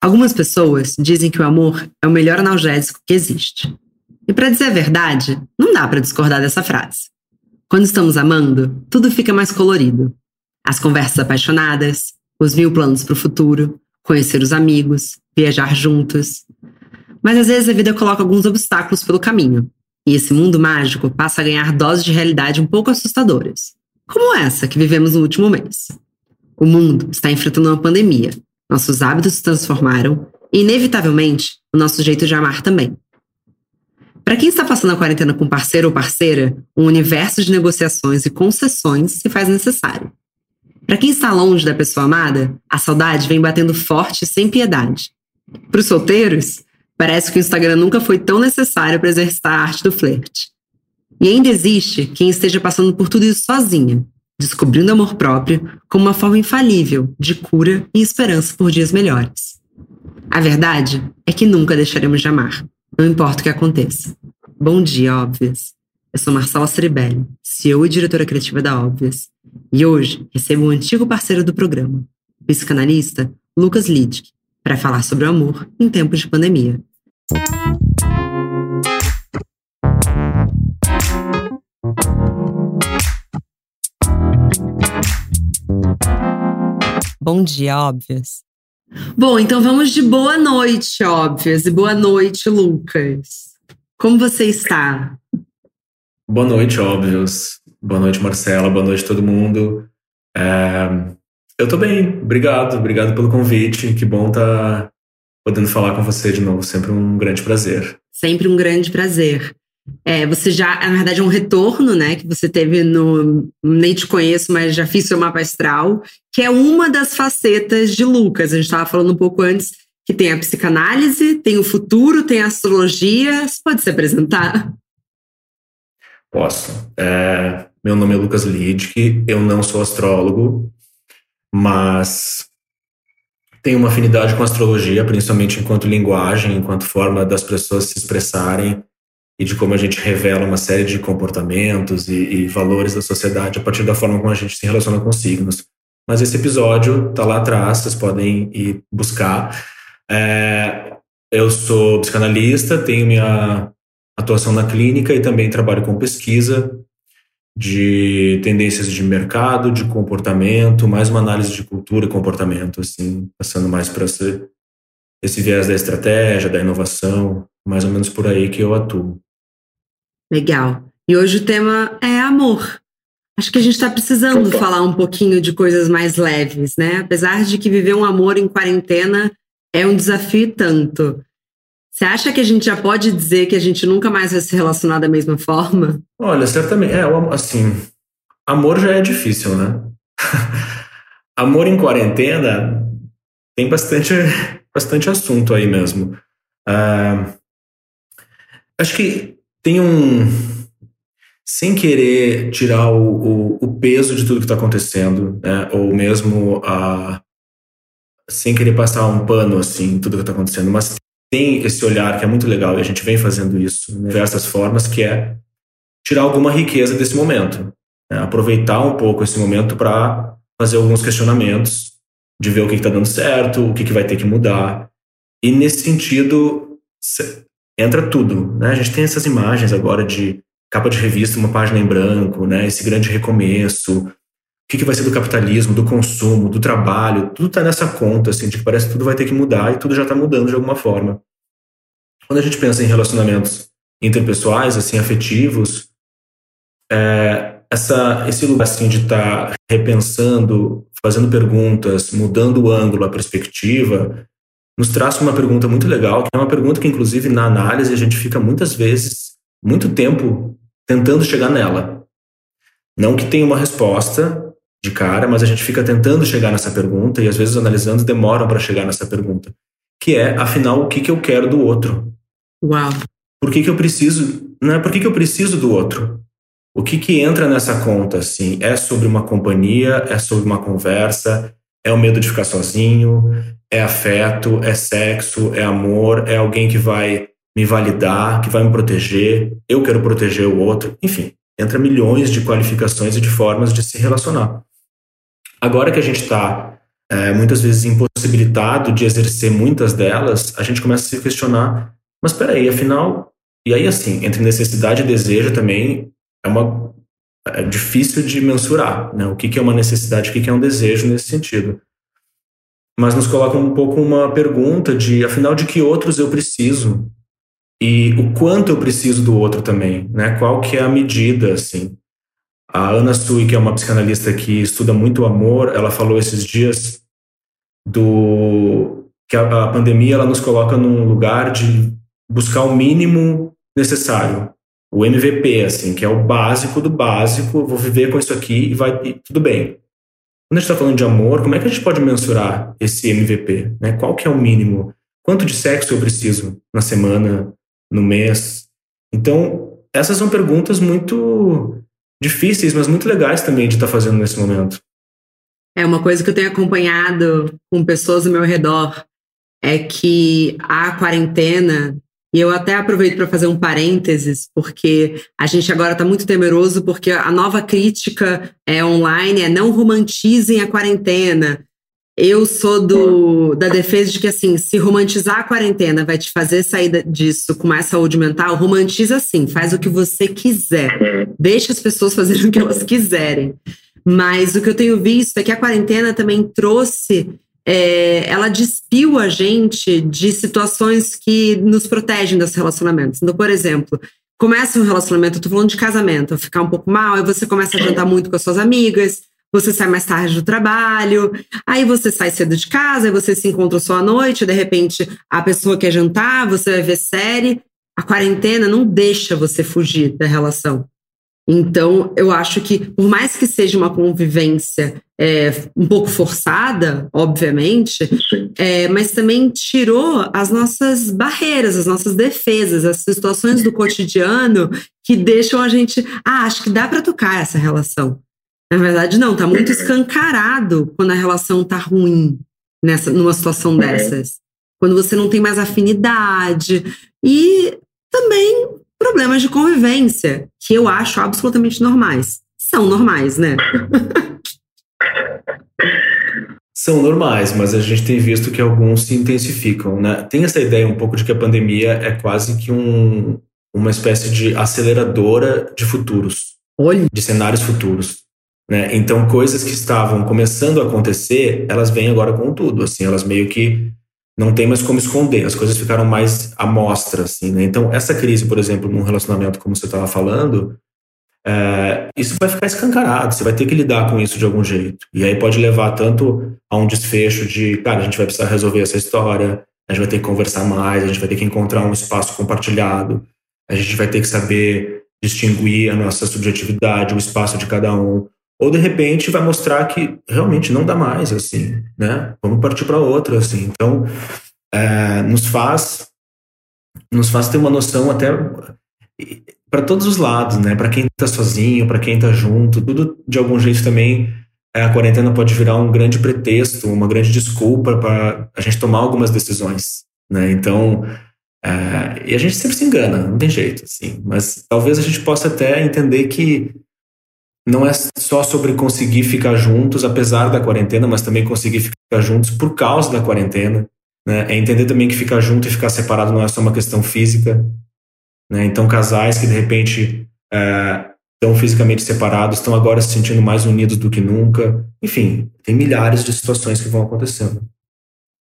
Algumas pessoas dizem que o amor é o melhor analgésico que existe. E para dizer a verdade, não dá para discordar dessa frase. Quando estamos amando, tudo fica mais colorido. As conversas apaixonadas, os mil planos para o futuro, conhecer os amigos, viajar juntos. Mas às vezes a vida coloca alguns obstáculos pelo caminho, e esse mundo mágico passa a ganhar doses de realidade um pouco assustadoras, como essa que vivemos no último mês. O mundo está enfrentando uma pandemia, nossos hábitos se transformaram e, inevitavelmente, o nosso jeito de amar também. Para quem está passando a quarentena com parceiro ou parceira, um universo de negociações e concessões se faz necessário. Para quem está longe da pessoa amada, a saudade vem batendo forte sem piedade. Para os solteiros, parece que o Instagram nunca foi tão necessário para exercitar a arte do flerte. E ainda existe quem esteja passando por tudo isso sozinha, descobrindo amor próprio como uma forma infalível de cura e esperança por dias melhores. A verdade é que nunca deixaremos de amar, não importa o que aconteça. Bom dia, Óbvias. Eu sou Marcela Ceribelli, CEO e diretora criativa da Óbvias, e hoje recebo um antigo parceiro do programa, o psicanalista Lucas Lidk, para falar sobre o amor em tempos de pandemia. Bom dia, óbvias. Bom, então vamos de boa noite, óbvias, e boa noite, Lucas. Como você está? Boa noite, óbvios. Boa noite, Marcela. Boa noite, todo mundo. É... Eu tô bem, obrigado. Obrigado pelo convite. Que bom estar tá podendo falar com você de novo. Sempre um grande prazer. Sempre um grande prazer. É, você já, na verdade, é um retorno, né, que você teve no Nem Te Conheço, mas já fiz seu mapa astral, que é uma das facetas de Lucas. A gente estava falando um pouco antes que tem a psicanálise, tem o futuro, tem a astrologia. Você pode se apresentar? Posso. É, meu nome é Lucas Lidke, eu não sou astrólogo, mas tenho uma afinidade com a astrologia, principalmente enquanto linguagem, enquanto forma das pessoas se expressarem e de como a gente revela uma série de comportamentos e, e, valores da sociedade a partir da forma como a gente se relaciona com signos. Mas esse episódio está lá atrás, vocês podem ir buscar. É, eu sou psicanalista, tenho minha atuação na clínica e também trabalho com pesquisa de tendências de mercado, de comportamento, mais uma análise de cultura e comportamento, assim, passando mais para esse, esse viés da estratégia, da inovação, mais ou menos por aí que eu atuo. Legal. E hoje o tema é amor. Acho que a gente está precisando Opa. falar um pouquinho de coisas mais leves, né? Apesar de que viver um amor em quarentena é um desafio tanto. Você acha que a gente já pode dizer que a gente nunca mais vai se relacionar da mesma forma? Olha, certamente. É, assim, amor já é difícil, né? amor em quarentena tem bastante, bastante assunto aí mesmo. Uh, acho que tem um. Sem querer tirar o, o, o peso de tudo que está acontecendo, né? ou mesmo a, sem querer passar um pano assim, tudo que está acontecendo, mas tem esse olhar que é muito legal e a gente vem fazendo isso de diversas formas, que é tirar alguma riqueza desse momento, né? aproveitar um pouco esse momento para fazer alguns questionamentos, de ver o que está dando certo, o que, que vai ter que mudar. E nesse sentido, entra tudo. Né? A gente tem essas imagens agora de capa de revista, uma página em branco, né? esse grande recomeço. O que, que vai ser do capitalismo, do consumo, do trabalho? Tudo está nessa conta, assim, de que parece que tudo vai ter que mudar e tudo já está mudando de alguma forma. Quando a gente pensa em relacionamentos interpessoais, assim, afetivos, é, essa, esse lugar assim, de estar tá repensando, fazendo perguntas, mudando o ângulo, a perspectiva, nos traz uma pergunta muito legal, que é uma pergunta que, inclusive, na análise a gente fica muitas vezes, muito tempo, tentando chegar nela. Não que tenha uma resposta de cara, mas a gente fica tentando chegar nessa pergunta e, às vezes, analisando demoram para chegar nessa pergunta, que é, afinal, o que, que eu quero do outro? Uau! Por que, que eu preciso? Não é por que, que eu preciso do outro? O que, que entra nessa conta, assim? É sobre uma companhia, é sobre uma conversa, é o medo de ficar sozinho, é afeto, é sexo, é amor, é alguém que vai me validar, que vai me proteger, eu quero proteger o outro, enfim, entra milhões de qualificações e de formas de se relacionar. Agora que a gente está é, muitas vezes impossibilitado de exercer muitas delas, a gente começa a se questionar, mas espera aí, afinal, e aí assim, entre necessidade e desejo também é uma é difícil de mensurar, né? O que, que é uma necessidade, o que, que é um desejo nesse sentido. Mas nos coloca um pouco uma pergunta de, afinal, de que outros eu preciso e o quanto eu preciso do outro também, né? Qual que é a medida, assim? A Ana Sui, que é uma psicanalista que estuda muito o amor, ela falou esses dias do que a, a pandemia ela nos coloca num lugar de buscar o mínimo necessário, o MVP, assim, que é o básico do básico, vou viver com isso aqui e vai e tudo bem. Quando a gente está falando de amor, como é que a gente pode mensurar esse MVP? Né? Qual que é o mínimo? Quanto de sexo eu preciso na semana, no mês? Então, essas são perguntas muito difíceis, mas muito legais também de estar tá fazendo nesse momento. É uma coisa que eu tenho acompanhado com pessoas ao meu redor é que a quarentena e eu até aproveito para fazer um parênteses, porque a gente agora está muito temeroso, porque a nova crítica é, online é não romantizem a quarentena. Eu sou do, da defesa de que, assim, se romantizar a quarentena vai te fazer sair disso com mais saúde mental, romantiza sim, faz o que você quiser. Deixa as pessoas fazerem o que elas quiserem. Mas o que eu tenho visto é que a quarentena também trouxe é, ela despiu a gente de situações que nos protegem dos relacionamentos. Então, por exemplo, começa um relacionamento, eu tô falando de casamento, ficar um pouco mal, aí você começa a jantar muito com as suas amigas, você sai mais tarde do trabalho, aí você sai cedo de casa, aí você se encontra só à noite, de repente a pessoa quer jantar, você vai ver série. A quarentena não deixa você fugir da relação. Então, eu acho que, por mais que seja uma convivência é, um pouco forçada, obviamente, é, mas também tirou as nossas barreiras, as nossas defesas, as situações do cotidiano que deixam a gente. Ah, acho que dá para tocar essa relação. Na verdade, não, tá muito escancarado quando a relação tá ruim nessa, numa situação uhum. dessas. Quando você não tem mais afinidade. E também problemas de convivência, que eu acho absolutamente normais. São normais, né? São normais, mas a gente tem visto que alguns se intensificam, né? Tem essa ideia um pouco de que a pandemia é quase que um, uma espécie de aceleradora de futuros, Olha. de cenários futuros. Né? Então, coisas que estavam começando a acontecer, elas vêm agora com tudo. Assim, elas meio que não tem mais como esconder, as coisas ficaram mais à mostra, assim, né? Então, essa crise, por exemplo, num relacionamento como você estava falando, é, isso vai ficar escancarado, você vai ter que lidar com isso de algum jeito. E aí pode levar tanto a um desfecho de, cara, a gente vai precisar resolver essa história, a gente vai ter que conversar mais, a gente vai ter que encontrar um espaço compartilhado, a gente vai ter que saber distinguir a nossa subjetividade, o espaço de cada um, ou de repente vai mostrar que realmente não dá mais, assim, né? Vamos partir para outra, assim. Então, é, nos faz nos faz ter uma noção até para todos os lados, né? Para quem está sozinho, para quem está junto, tudo de algum jeito também é, a quarentena pode virar um grande pretexto, uma grande desculpa para a gente tomar algumas decisões, né? Então, é, e a gente sempre se engana, não tem jeito, assim. Mas talvez a gente possa até entender que não é só sobre conseguir ficar juntos apesar da quarentena, mas também conseguir ficar juntos por causa da quarentena. Né? É entender também que ficar junto e ficar separado não é só uma questão física. Né? Então, casais que de repente é, estão fisicamente separados estão agora se sentindo mais unidos do que nunca. Enfim, tem milhares de situações que vão acontecendo.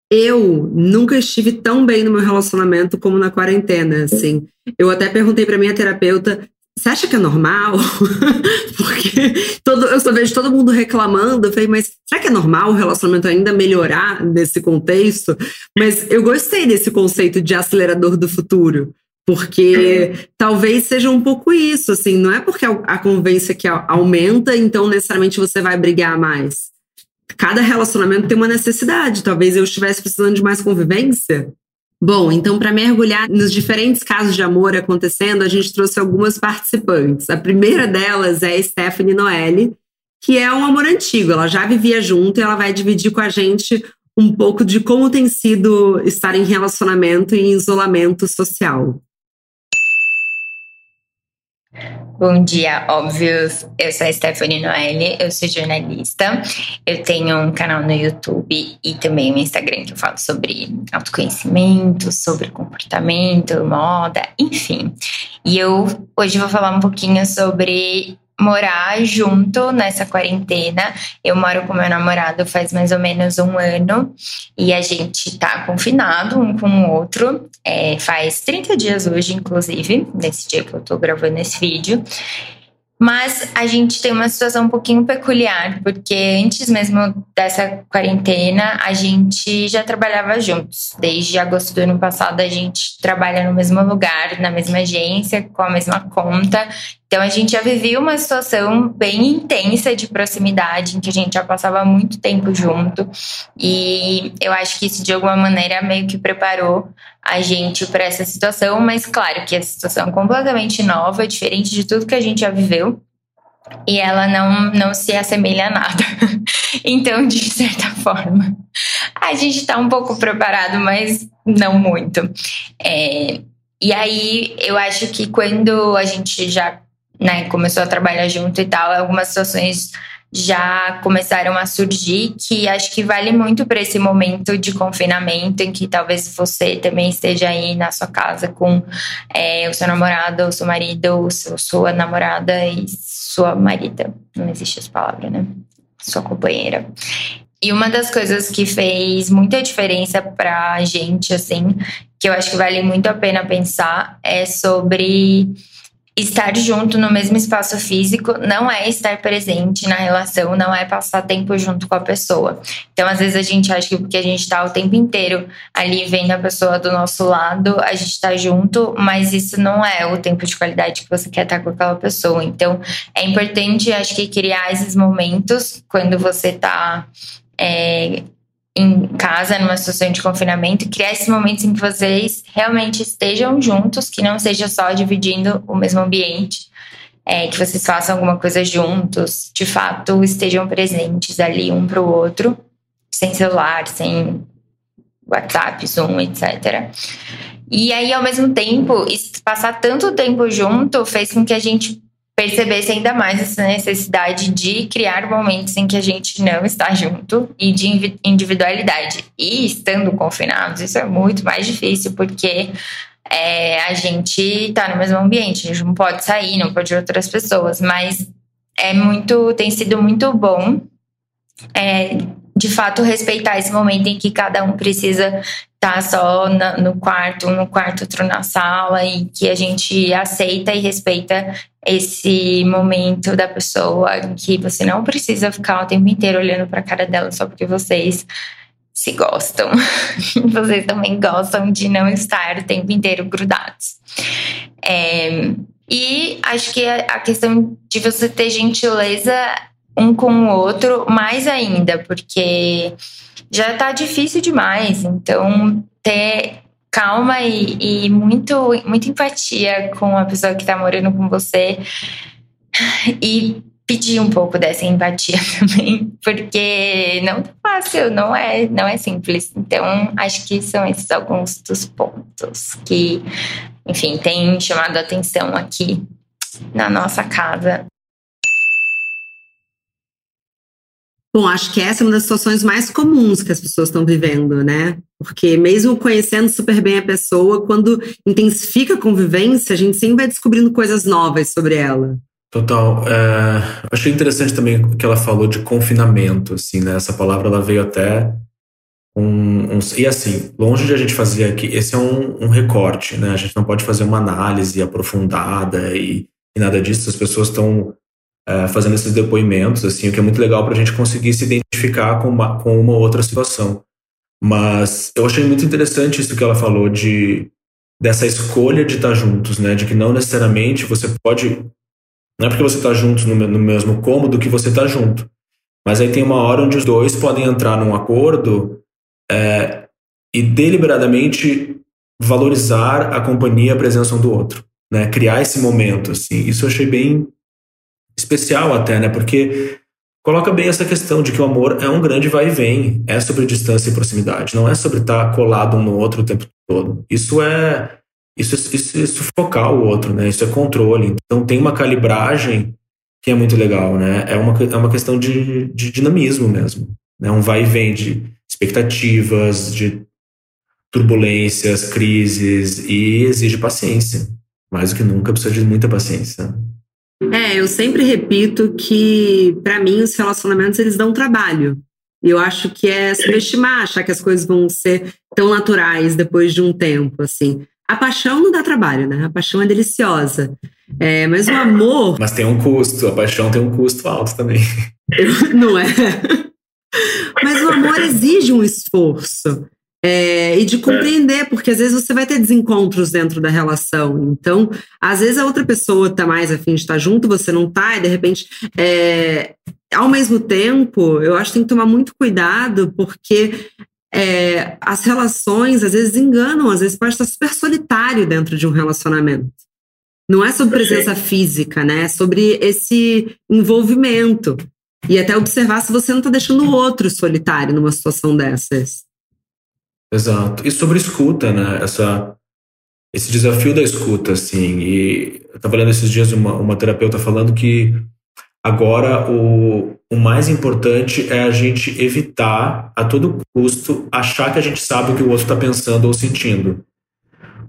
Eu nunca estive tão bem no meu relacionamento como na quarentena, assim. Eu até perguntei para minha terapeuta você acha que é normal? Porque todo, eu só vejo todo mundo reclamando. Eu falei, mas será que é normal o relacionamento ainda melhorar nesse contexto? Mas eu gostei desse conceito de acelerador do futuro. Porque talvez seja um pouco isso, assim, não é porque a convivência que aumenta, então necessariamente você vai brigar mais. Cada relacionamento tem uma necessidade. Talvez eu estivesse precisando de mais convivência, Bom, então, para mergulhar nos diferentes casos de amor acontecendo, a gente trouxe algumas participantes. A primeira delas é Stephanie Noelle, que é um amor antigo, ela já vivia junto e ela vai dividir com a gente um pouco de como tem sido estar em relacionamento e em isolamento social. Bom dia, óbvios. Eu sou a Stephanie Noelle, eu sou jornalista. Eu tenho um canal no YouTube e também um Instagram que eu falo sobre autoconhecimento, sobre comportamento, moda, enfim. E eu hoje vou falar um pouquinho sobre morar junto nessa quarentena. Eu moro com meu namorado faz mais ou menos um ano e a gente tá confinado um com o outro. É, faz 30 dias hoje, inclusive, nesse dia que eu tô gravando esse vídeo. Mas a gente tem uma situação um pouquinho peculiar, porque antes mesmo dessa quarentena, a gente já trabalhava juntos. Desde agosto do ano passado, a gente trabalha no mesmo lugar, na mesma agência, com a mesma conta. Então a gente já vivia uma situação bem intensa de proximidade, em que a gente já passava muito tempo junto. E eu acho que isso de alguma maneira meio que preparou a gente para essa situação, mas claro que a situação é completamente nova, diferente de tudo que a gente já viveu. E ela não, não se assemelha a nada. então, de certa forma, a gente está um pouco preparado, mas não muito. É, e aí, eu acho que quando a gente já né, começou a trabalhar junto e tal, algumas situações já começaram a surgir que acho que vale muito para esse momento de confinamento em que talvez você também esteja aí na sua casa com é, o seu namorado, o seu marido, o seu, sua namorada e sua marida. Não existe essa palavra, né? Sua companheira. E uma das coisas que fez muita diferença pra gente, assim, que eu acho que vale muito a pena pensar, é sobre estar junto no mesmo espaço físico não é estar presente na relação, não é passar tempo junto com a pessoa. Então, às vezes a gente acha que porque a gente está o tempo inteiro ali vendo a pessoa do nosso lado, a gente está junto, mas isso não é o tempo de qualidade que você quer estar com aquela pessoa. Então, é importante, acho que criar esses momentos quando você está é, em casa, numa situação de confinamento, criar esses momentos em que vocês realmente estejam juntos, que não seja só dividindo o mesmo ambiente, é, que vocês façam alguma coisa juntos, de fato estejam presentes ali um para o outro, sem celular, sem WhatsApp, Zoom, etc. E aí, ao mesmo tempo, passar tanto tempo junto fez com que a gente percebesse ainda mais essa necessidade de criar momentos em que a gente não está junto e de individualidade. E estando confinados, isso é muito mais difícil, porque é, a gente está no mesmo ambiente, a gente não pode sair, não pode ver outras pessoas, mas é muito, tem sido muito bom. É, de fato respeitar esse momento em que cada um precisa tá só na, no quarto, no quarto, outro na sala, e que a gente aceita e respeita esse momento da pessoa em que você não precisa ficar o tempo inteiro olhando para a cara dela só porque vocês se gostam. vocês também gostam de não estar o tempo inteiro grudados. É, e acho que a questão de você ter gentileza um com o outro, mais ainda, porque já tá difícil demais. Então, ter calma e, e muito, muita empatia com a pessoa que tá morando com você e pedir um pouco dessa empatia também, porque não tá fácil, não é, não é simples. Então, acho que são esses alguns dos pontos que, enfim, tem chamado a atenção aqui na nossa casa Bom, acho que essa é uma das situações mais comuns que as pessoas estão vivendo, né? Porque mesmo conhecendo super bem a pessoa, quando intensifica a convivência, a gente sempre vai descobrindo coisas novas sobre ela. Total. É, achei interessante também o que ela falou de confinamento, assim, né? Essa palavra ela veio até um, um, e assim, longe de a gente fazer aqui, esse é um, um, recorte, né? A gente não pode fazer uma análise aprofundada e, e nada disso. As pessoas estão é, fazendo esses depoimentos, assim, o que é muito legal para a gente conseguir se identificar com uma, com uma outra situação. Mas eu achei muito interessante isso que ela falou de dessa escolha de estar juntos, né? De que não necessariamente você pode não é porque você está juntos no, no, mesmo cômodo que você está junto. Mas aí tem uma hora onde os dois podem entrar num acordo é, e deliberadamente valorizar a companhia, a presença um do outro, né? Criar esse momento, assim. Isso eu achei bem especial até, né? Porque coloca bem essa questão de que o amor é um grande vai e vem, é sobre distância e proximidade, não é sobre estar colado um no outro o tempo todo. Isso é isso, isso é sufocar o outro, né? Isso é controle. Então tem uma calibragem que é muito legal, né? É uma, é uma questão de, de dinamismo mesmo. Né? Um vai e vem de expectativas, de turbulências, crises e exige paciência. Mais do que nunca precisa de muita paciência. É, eu sempre repito que para mim os relacionamentos eles dão trabalho. E eu acho que é subestimar, achar que as coisas vão ser tão naturais depois de um tempo, assim. A paixão não dá trabalho, né? A paixão é deliciosa. É, mas o amor. Mas tem um custo, a paixão tem um custo alto também. não é? Mas o amor exige um esforço. É, e de compreender, porque às vezes você vai ter desencontros dentro da relação. Então, às vezes a outra pessoa está mais afim de estar junto, você não está, e de repente. É, ao mesmo tempo, eu acho que tem que tomar muito cuidado, porque é, as relações às vezes enganam, às vezes pode estar super solitário dentro de um relacionamento. Não é sobre presença física, né? É sobre esse envolvimento. E até observar se você não está deixando o outro solitário numa situação dessas. Exato. E sobre escuta, né? Essa, esse desafio da escuta, assim. E eu estava lendo esses dias uma, uma terapeuta falando que Agora, o, o mais importante é a gente evitar, a todo custo, achar que a gente sabe o que o outro está pensando ou sentindo.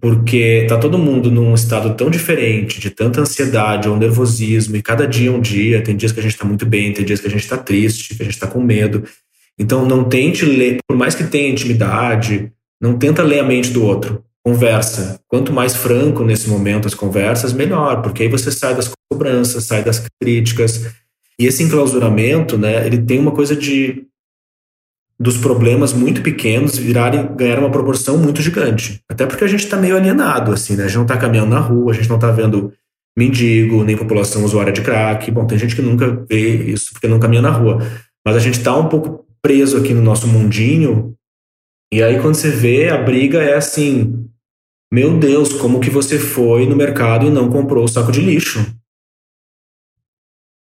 Porque tá todo mundo num estado tão diferente, de tanta ansiedade ou nervosismo, e cada dia é um dia. Tem dias que a gente está muito bem, tem dias que a gente está triste, que a gente está com medo. Então, não tente ler, por mais que tenha intimidade, não tenta ler a mente do outro conversa. Quanto mais franco nesse momento as conversas, melhor, porque aí você sai das cobranças, sai das críticas. E esse enclausuramento, né, ele tem uma coisa de dos problemas muito pequenos virarem ganhar uma proporção muito gigante. Até porque a gente está meio alienado, assim, né? A gente não está caminhando na rua, a gente não está vendo mendigo, nem população usuária de crack. Bom, tem gente que nunca vê isso porque não caminha na rua. Mas a gente está um pouco preso aqui no nosso mundinho. E aí, quando você vê, a briga é assim: meu Deus, como que você foi no mercado e não comprou o saco de lixo?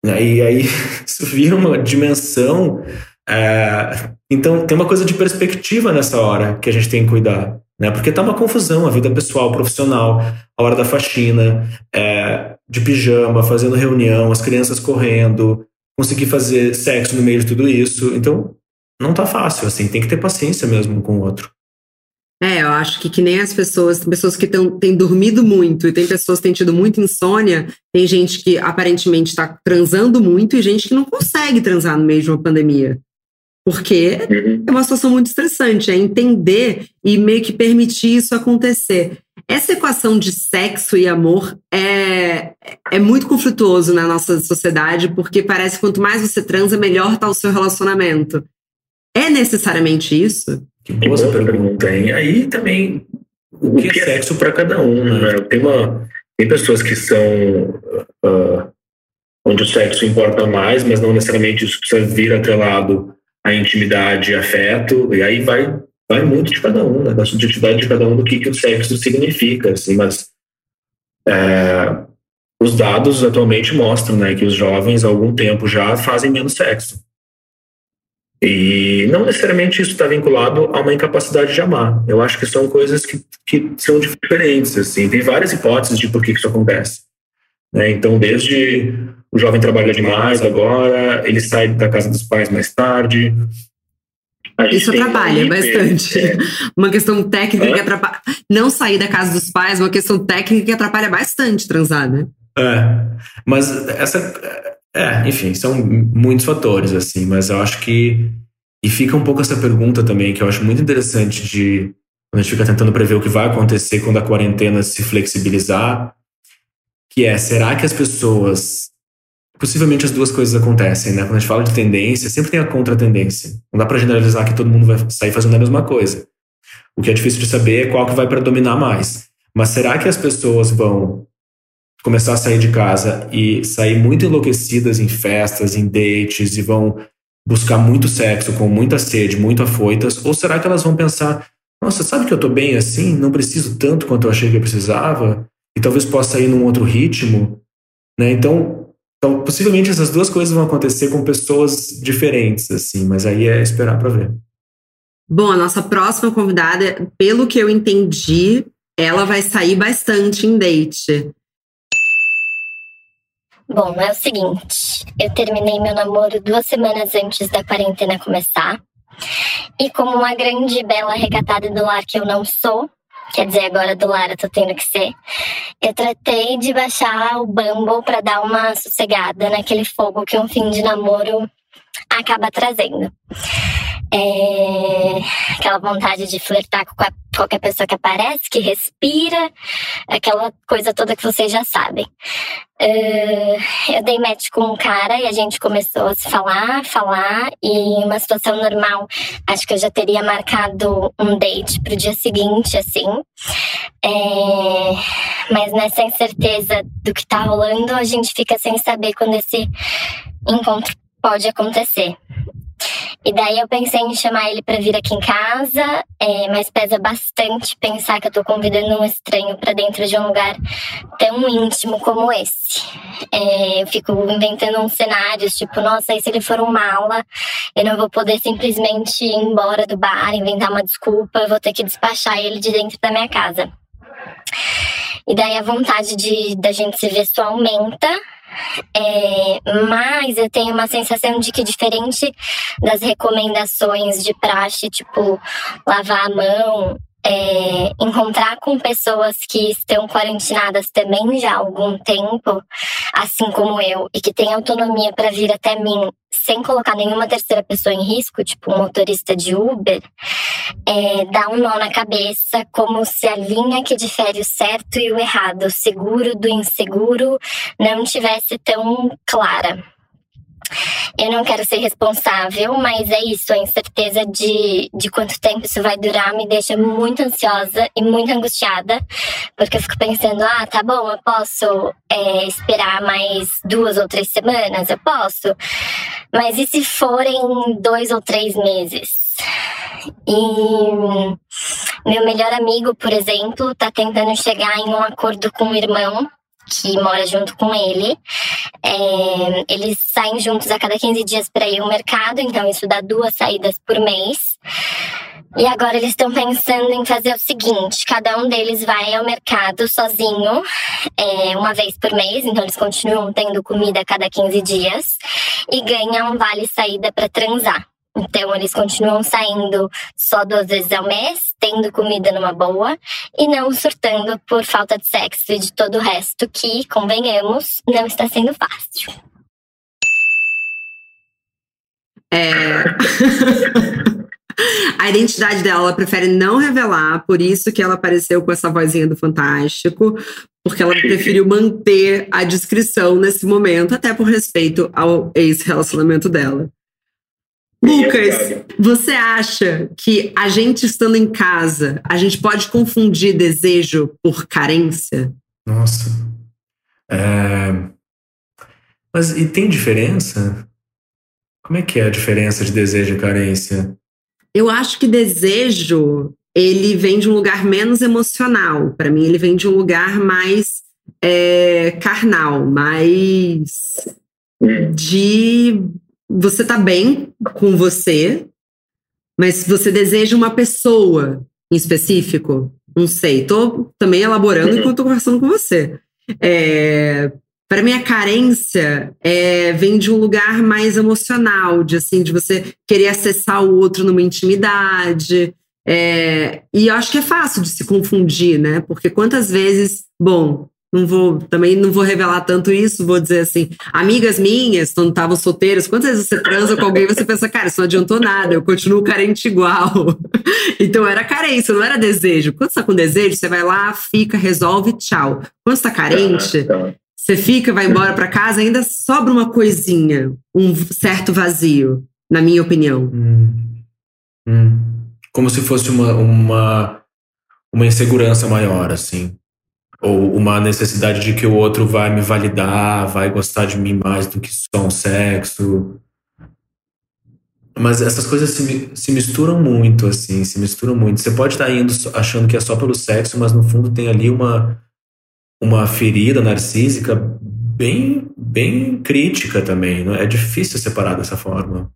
E aí isso vira uma dimensão. É, então tem uma coisa de perspectiva nessa hora que a gente tem que cuidar. Né? Porque tá uma confusão a vida pessoal, profissional, a hora da faxina, é, de pijama, fazendo reunião, as crianças correndo, conseguir fazer sexo no meio de tudo isso. Então não tá fácil, assim, tem que ter paciência mesmo com o outro. É, eu acho que que nem as pessoas, tem pessoas que tão, têm dormido muito e tem pessoas que têm tido muita insônia, tem gente que aparentemente está transando muito e gente que não consegue transar no meio de uma pandemia. Porque uhum. é uma situação muito estressante, é entender e meio que permitir isso acontecer. Essa equação de sexo e amor é, é muito conflituoso na nossa sociedade, porque parece que quanto mais você transa, melhor está o seu relacionamento. É necessariamente isso? Que boa essa pergunta, hein? Aí também, o que, é sexo para cada um, né? Tem, uma, tem pessoas que são uh, onde o sexo importa mais, mas não necessariamente isso precisa vir atrelado à intimidade, afeto, e aí vai, vai muito de cada um, né? Da subjetividade de cada um do que, que o sexo significa, assim, mas é, os dados atualmente mostram né, que os jovens há algum tempo já fazem menos sexo. E não necessariamente isso está vinculado a uma incapacidade de amar. Eu acho que são coisas que, que são diferentes. Assim. Tem várias hipóteses de por que isso acontece. Né? Então, desde o jovem trabalha demais agora, ele sai da casa dos pais mais tarde. Isso atrapalha bastante. É. Uma questão técnica que atrapalha. Não sair da casa dos pais, uma questão técnica que atrapalha bastante transar, né? É. Mas essa é, enfim, são muitos fatores, assim, mas eu acho que. E fica um pouco essa pergunta também, que eu acho muito interessante de. Quando a gente fica tentando prever o que vai acontecer quando a quarentena se flexibilizar, que é: será que as pessoas. Possivelmente as duas coisas acontecem, né? Quando a gente fala de tendência, sempre tem a contra-tendência. Não dá para generalizar que todo mundo vai sair fazendo a mesma coisa. O que é difícil de saber é qual que vai predominar mais. Mas será que as pessoas vão começar a sair de casa e sair muito enlouquecidas em festas, em dates e vão buscar muito sexo com muita sede, muito afoitas? Ou será que elas vão pensar, nossa, sabe que eu tô bem assim, não preciso tanto quanto eu achei que eu precisava e talvez possa ir num outro ritmo, né? Então, então possivelmente essas duas coisas vão acontecer com pessoas diferentes, assim, mas aí é esperar para ver. Bom, a nossa próxima convidada, pelo que eu entendi, ela vai sair bastante em date. Bom, é o seguinte, eu terminei meu namoro duas semanas antes da quarentena começar. E como uma grande, bela, recatada do lar que eu não sou, quer dizer, agora do lar eu tô tendo que ser, eu tratei de baixar o Bumble para dar uma sossegada naquele fogo que um fim de namoro acaba trazendo. É, aquela vontade de flertar com qualquer pessoa que aparece, que respira, aquela coisa toda que vocês já sabem. Uh, eu dei match com um cara e a gente começou a se falar, falar, e uma situação normal, acho que eu já teria marcado um date pro dia seguinte, assim. É, mas nessa incerteza do que tá rolando, a gente fica sem saber quando esse encontro pode acontecer. E daí eu pensei em chamar ele para vir aqui em casa, é, mas pesa bastante pensar que eu tô convidando um estranho para dentro de um lugar tão íntimo como esse. É, eu fico inventando uns cenários, tipo, nossa, e se ele for um mala, eu não vou poder simplesmente ir embora do bar, inventar uma desculpa, eu vou ter que despachar ele de dentro da minha casa. E daí a vontade de da gente se ver só aumenta é, mas eu tenho uma sensação de que, diferente das recomendações de praxe, tipo lavar a mão, é, encontrar com pessoas que estão quarantinadas também já há algum tempo, assim como eu, e que têm autonomia para vir até mim sem colocar nenhuma terceira pessoa em risco, tipo um motorista de Uber, é, dá um nó na cabeça, como se a linha que difere o certo e o errado, o seguro do inseguro, não tivesse tão clara. Eu não quero ser responsável, mas é isso, a incerteza de, de quanto tempo isso vai durar me deixa muito ansiosa e muito angustiada, porque eu fico pensando, ah, tá bom, eu posso é, esperar mais duas ou três semanas, eu posso, mas e se forem dois ou três meses? E meu melhor amigo, por exemplo, tá tentando chegar em um acordo com o irmão que mora junto com ele. É, eles saem juntos a cada 15 dias para ir ao mercado, então isso dá duas saídas por mês. E agora eles estão pensando em fazer o seguinte: cada um deles vai ao mercado sozinho, é, uma vez por mês, então eles continuam tendo comida a cada 15 dias, e ganham um vale saída para transar. Então, eles continuam saindo só duas vezes ao mês, tendo comida numa boa e não surtando por falta de sexo e de todo o resto, que, convenhamos, não está sendo fácil. É. A identidade dela, ela prefere não revelar, por isso que ela apareceu com essa vozinha do Fantástico, porque ela preferiu manter a descrição nesse momento, até por respeito ao ex-relacionamento dela. Lucas, você acha que a gente estando em casa, a gente pode confundir desejo por carência? Nossa. É... Mas e tem diferença? Como é que é a diferença de desejo e carência? Eu acho que desejo ele vem de um lugar menos emocional. Para mim, ele vem de um lugar mais é, carnal, mais de você tá bem com você, mas você deseja uma pessoa em específico, não sei, tô também elaborando enquanto tô conversando com você. É, para mim a carência é, vem de um lugar mais emocional, de assim, de você querer acessar o outro numa intimidade. É, e eu acho que é fácil de se confundir, né? Porque quantas vezes, bom, não vou, também não vou revelar tanto isso, vou dizer assim, amigas minhas, quando estavam solteiras, quantas vezes você transa com alguém você pensa, cara, isso não adiantou nada, eu continuo carente igual. então era carência, não era desejo. Quando você tá com desejo, você vai lá, fica, resolve, tchau. Quando você tá carente, você fica, vai embora para casa, ainda sobra uma coisinha, um certo vazio, na minha opinião. Hum. Hum. Como se fosse uma, uma, uma insegurança maior, assim ou uma necessidade de que o outro vai me validar, vai gostar de mim mais do que só um sexo. Mas essas coisas se, se misturam muito, assim, se misturam muito. Você pode estar indo achando que é só pelo sexo, mas no fundo tem ali uma, uma ferida narcísica bem, bem crítica também. Não é? é difícil separar dessa forma.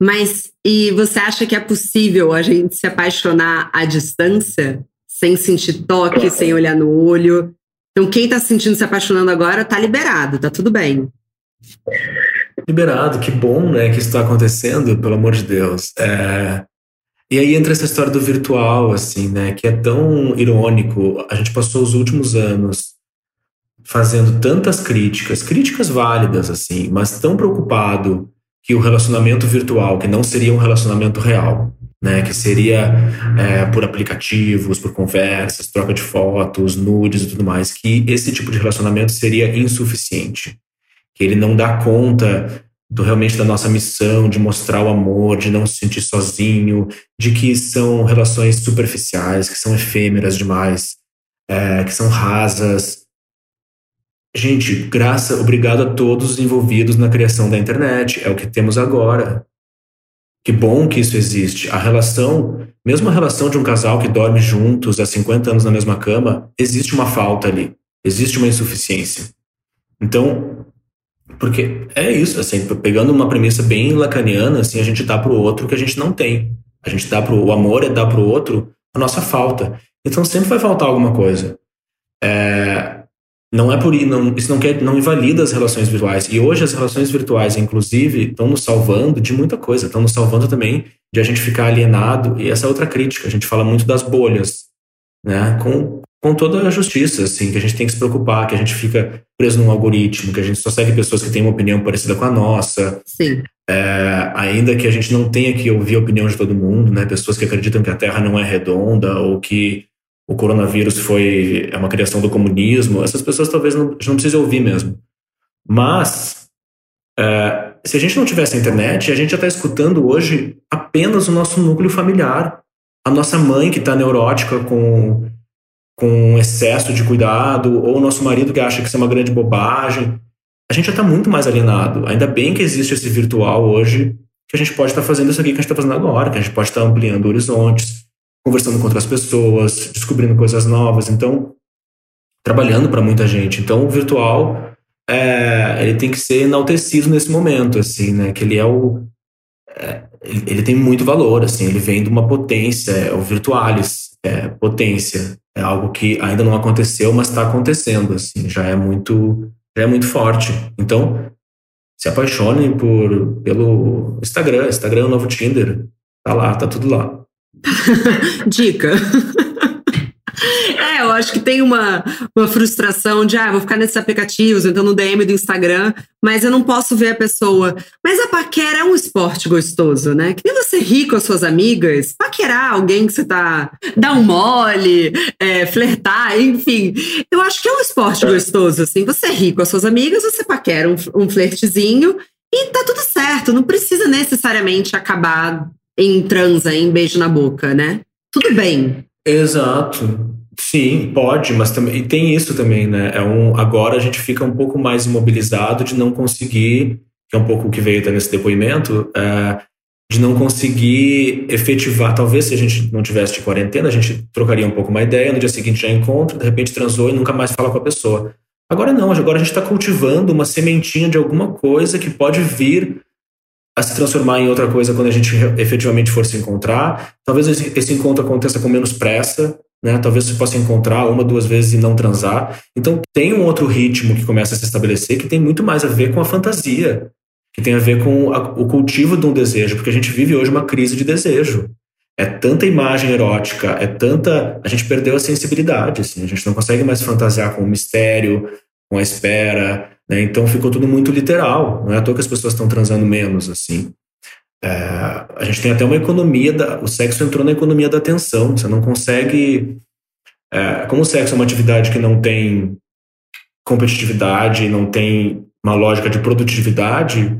Mas e você acha que é possível a gente se apaixonar à distância? Sem sentir toque, sem olhar no olho. Então, quem está se sentindo se apaixonando agora tá liberado, tá tudo bem. Liberado, que bom, né, que isso está acontecendo, pelo amor de Deus. É... E aí entra essa história do virtual, assim, né, que é tão irônico. A gente passou os últimos anos fazendo tantas críticas, críticas válidas, assim, mas tão preocupado que o relacionamento virtual, que não seria um relacionamento real, né, que seria é, por aplicativos, por conversas, troca de fotos, nudes e tudo mais, que esse tipo de relacionamento seria insuficiente, que ele não dá conta do realmente da nossa missão de mostrar o amor, de não se sentir sozinho, de que são relações superficiais, que são efêmeras demais, é, que são rasas, Gente, graça, obrigado a todos os envolvidos na criação da internet. É o que temos agora. Que bom que isso existe. A relação, mesmo a relação de um casal que dorme juntos há 50 anos na mesma cama, existe uma falta ali. Existe uma insuficiência. Então, porque é isso, assim, pegando uma premissa bem lacaniana, assim, a gente dá para o outro que a gente não tem. A gente dá pro o amor é dar para o outro a nossa falta. Então sempre vai faltar alguma coisa. É, não é por não, isso não quer, não invalida as relações virtuais. E hoje as relações virtuais, inclusive, estão nos salvando de muita coisa. Estão nos salvando também de a gente ficar alienado. E essa é outra crítica. A gente fala muito das bolhas, né? Com, com toda a justiça, assim, que a gente tem que se preocupar, que a gente fica preso num algoritmo, que a gente só segue pessoas que têm uma opinião parecida com a nossa. Sim. É, ainda que a gente não tenha que ouvir a opinião de todo mundo, né? Pessoas que acreditam que a Terra não é redonda ou que o coronavírus foi é uma criação do comunismo, essas pessoas talvez não, não precisem ouvir mesmo. Mas, é, se a gente não tivesse a internet, a gente já está escutando hoje apenas o nosso núcleo familiar. A nossa mãe que está neurótica com, com excesso de cuidado, ou o nosso marido que acha que isso é uma grande bobagem. A gente já está muito mais alienado. Ainda bem que existe esse virtual hoje, que a gente pode estar tá fazendo isso aqui que a gente está fazendo agora, que a gente pode estar tá ampliando horizontes conversando com outras pessoas, descobrindo coisas novas. Então, trabalhando para muita gente. Então, o virtual é, ele tem que ser enaltecido nesse momento, assim, né? Que ele é o é, ele, tem muito valor, assim. Ele vem de uma potência, é o virtualis, é potência. É algo que ainda não aconteceu, mas está acontecendo, assim. Já é muito já é muito forte. Então, se apaixonem por pelo Instagram, Instagram é o novo Tinder. Tá lá, tá tudo lá. Dica. É, eu acho que tem uma, uma frustração de, ah, vou ficar nesses aplicativos, então no DM do Instagram, mas eu não posso ver a pessoa. Mas a paquera é um esporte gostoso, né? Que nem você rir com as suas amigas, paquerar alguém que você tá. dar um mole, é, flertar, enfim. Eu acho que é um esporte gostoso, assim. Você ri com as suas amigas, você paquera um, um flertezinho e tá tudo certo. Não precisa necessariamente acabar em transa, em beijo na boca, né? Tudo bem. Exato. Sim, pode, mas também tem isso também, né? É um, agora a gente fica um pouco mais imobilizado de não conseguir, que é um pouco o que veio nesse depoimento, é, de não conseguir efetivar. Talvez se a gente não tivesse de quarentena, a gente trocaria um pouco uma ideia, no dia seguinte já encontra, de repente transou e nunca mais fala com a pessoa. Agora não, agora a gente está cultivando uma sementinha de alguma coisa que pode vir a se transformar em outra coisa quando a gente efetivamente for se encontrar. Talvez esse encontro aconteça com menos pressa, né? Talvez você possa encontrar uma, duas vezes e não transar. Então tem um outro ritmo que começa a se estabelecer que tem muito mais a ver com a fantasia, que tem a ver com a, o cultivo de um desejo, porque a gente vive hoje uma crise de desejo. É tanta imagem erótica, é tanta. A gente perdeu a sensibilidade, assim. A gente não consegue mais fantasiar com o mistério, com a espera, né? Então ficou tudo muito literal. Não é à toa que as pessoas estão transando menos, assim. É, a gente tem até uma economia, da, o sexo entrou na economia da atenção. Você não consegue. É, como o sexo é uma atividade que não tem competitividade, não tem uma lógica de produtividade,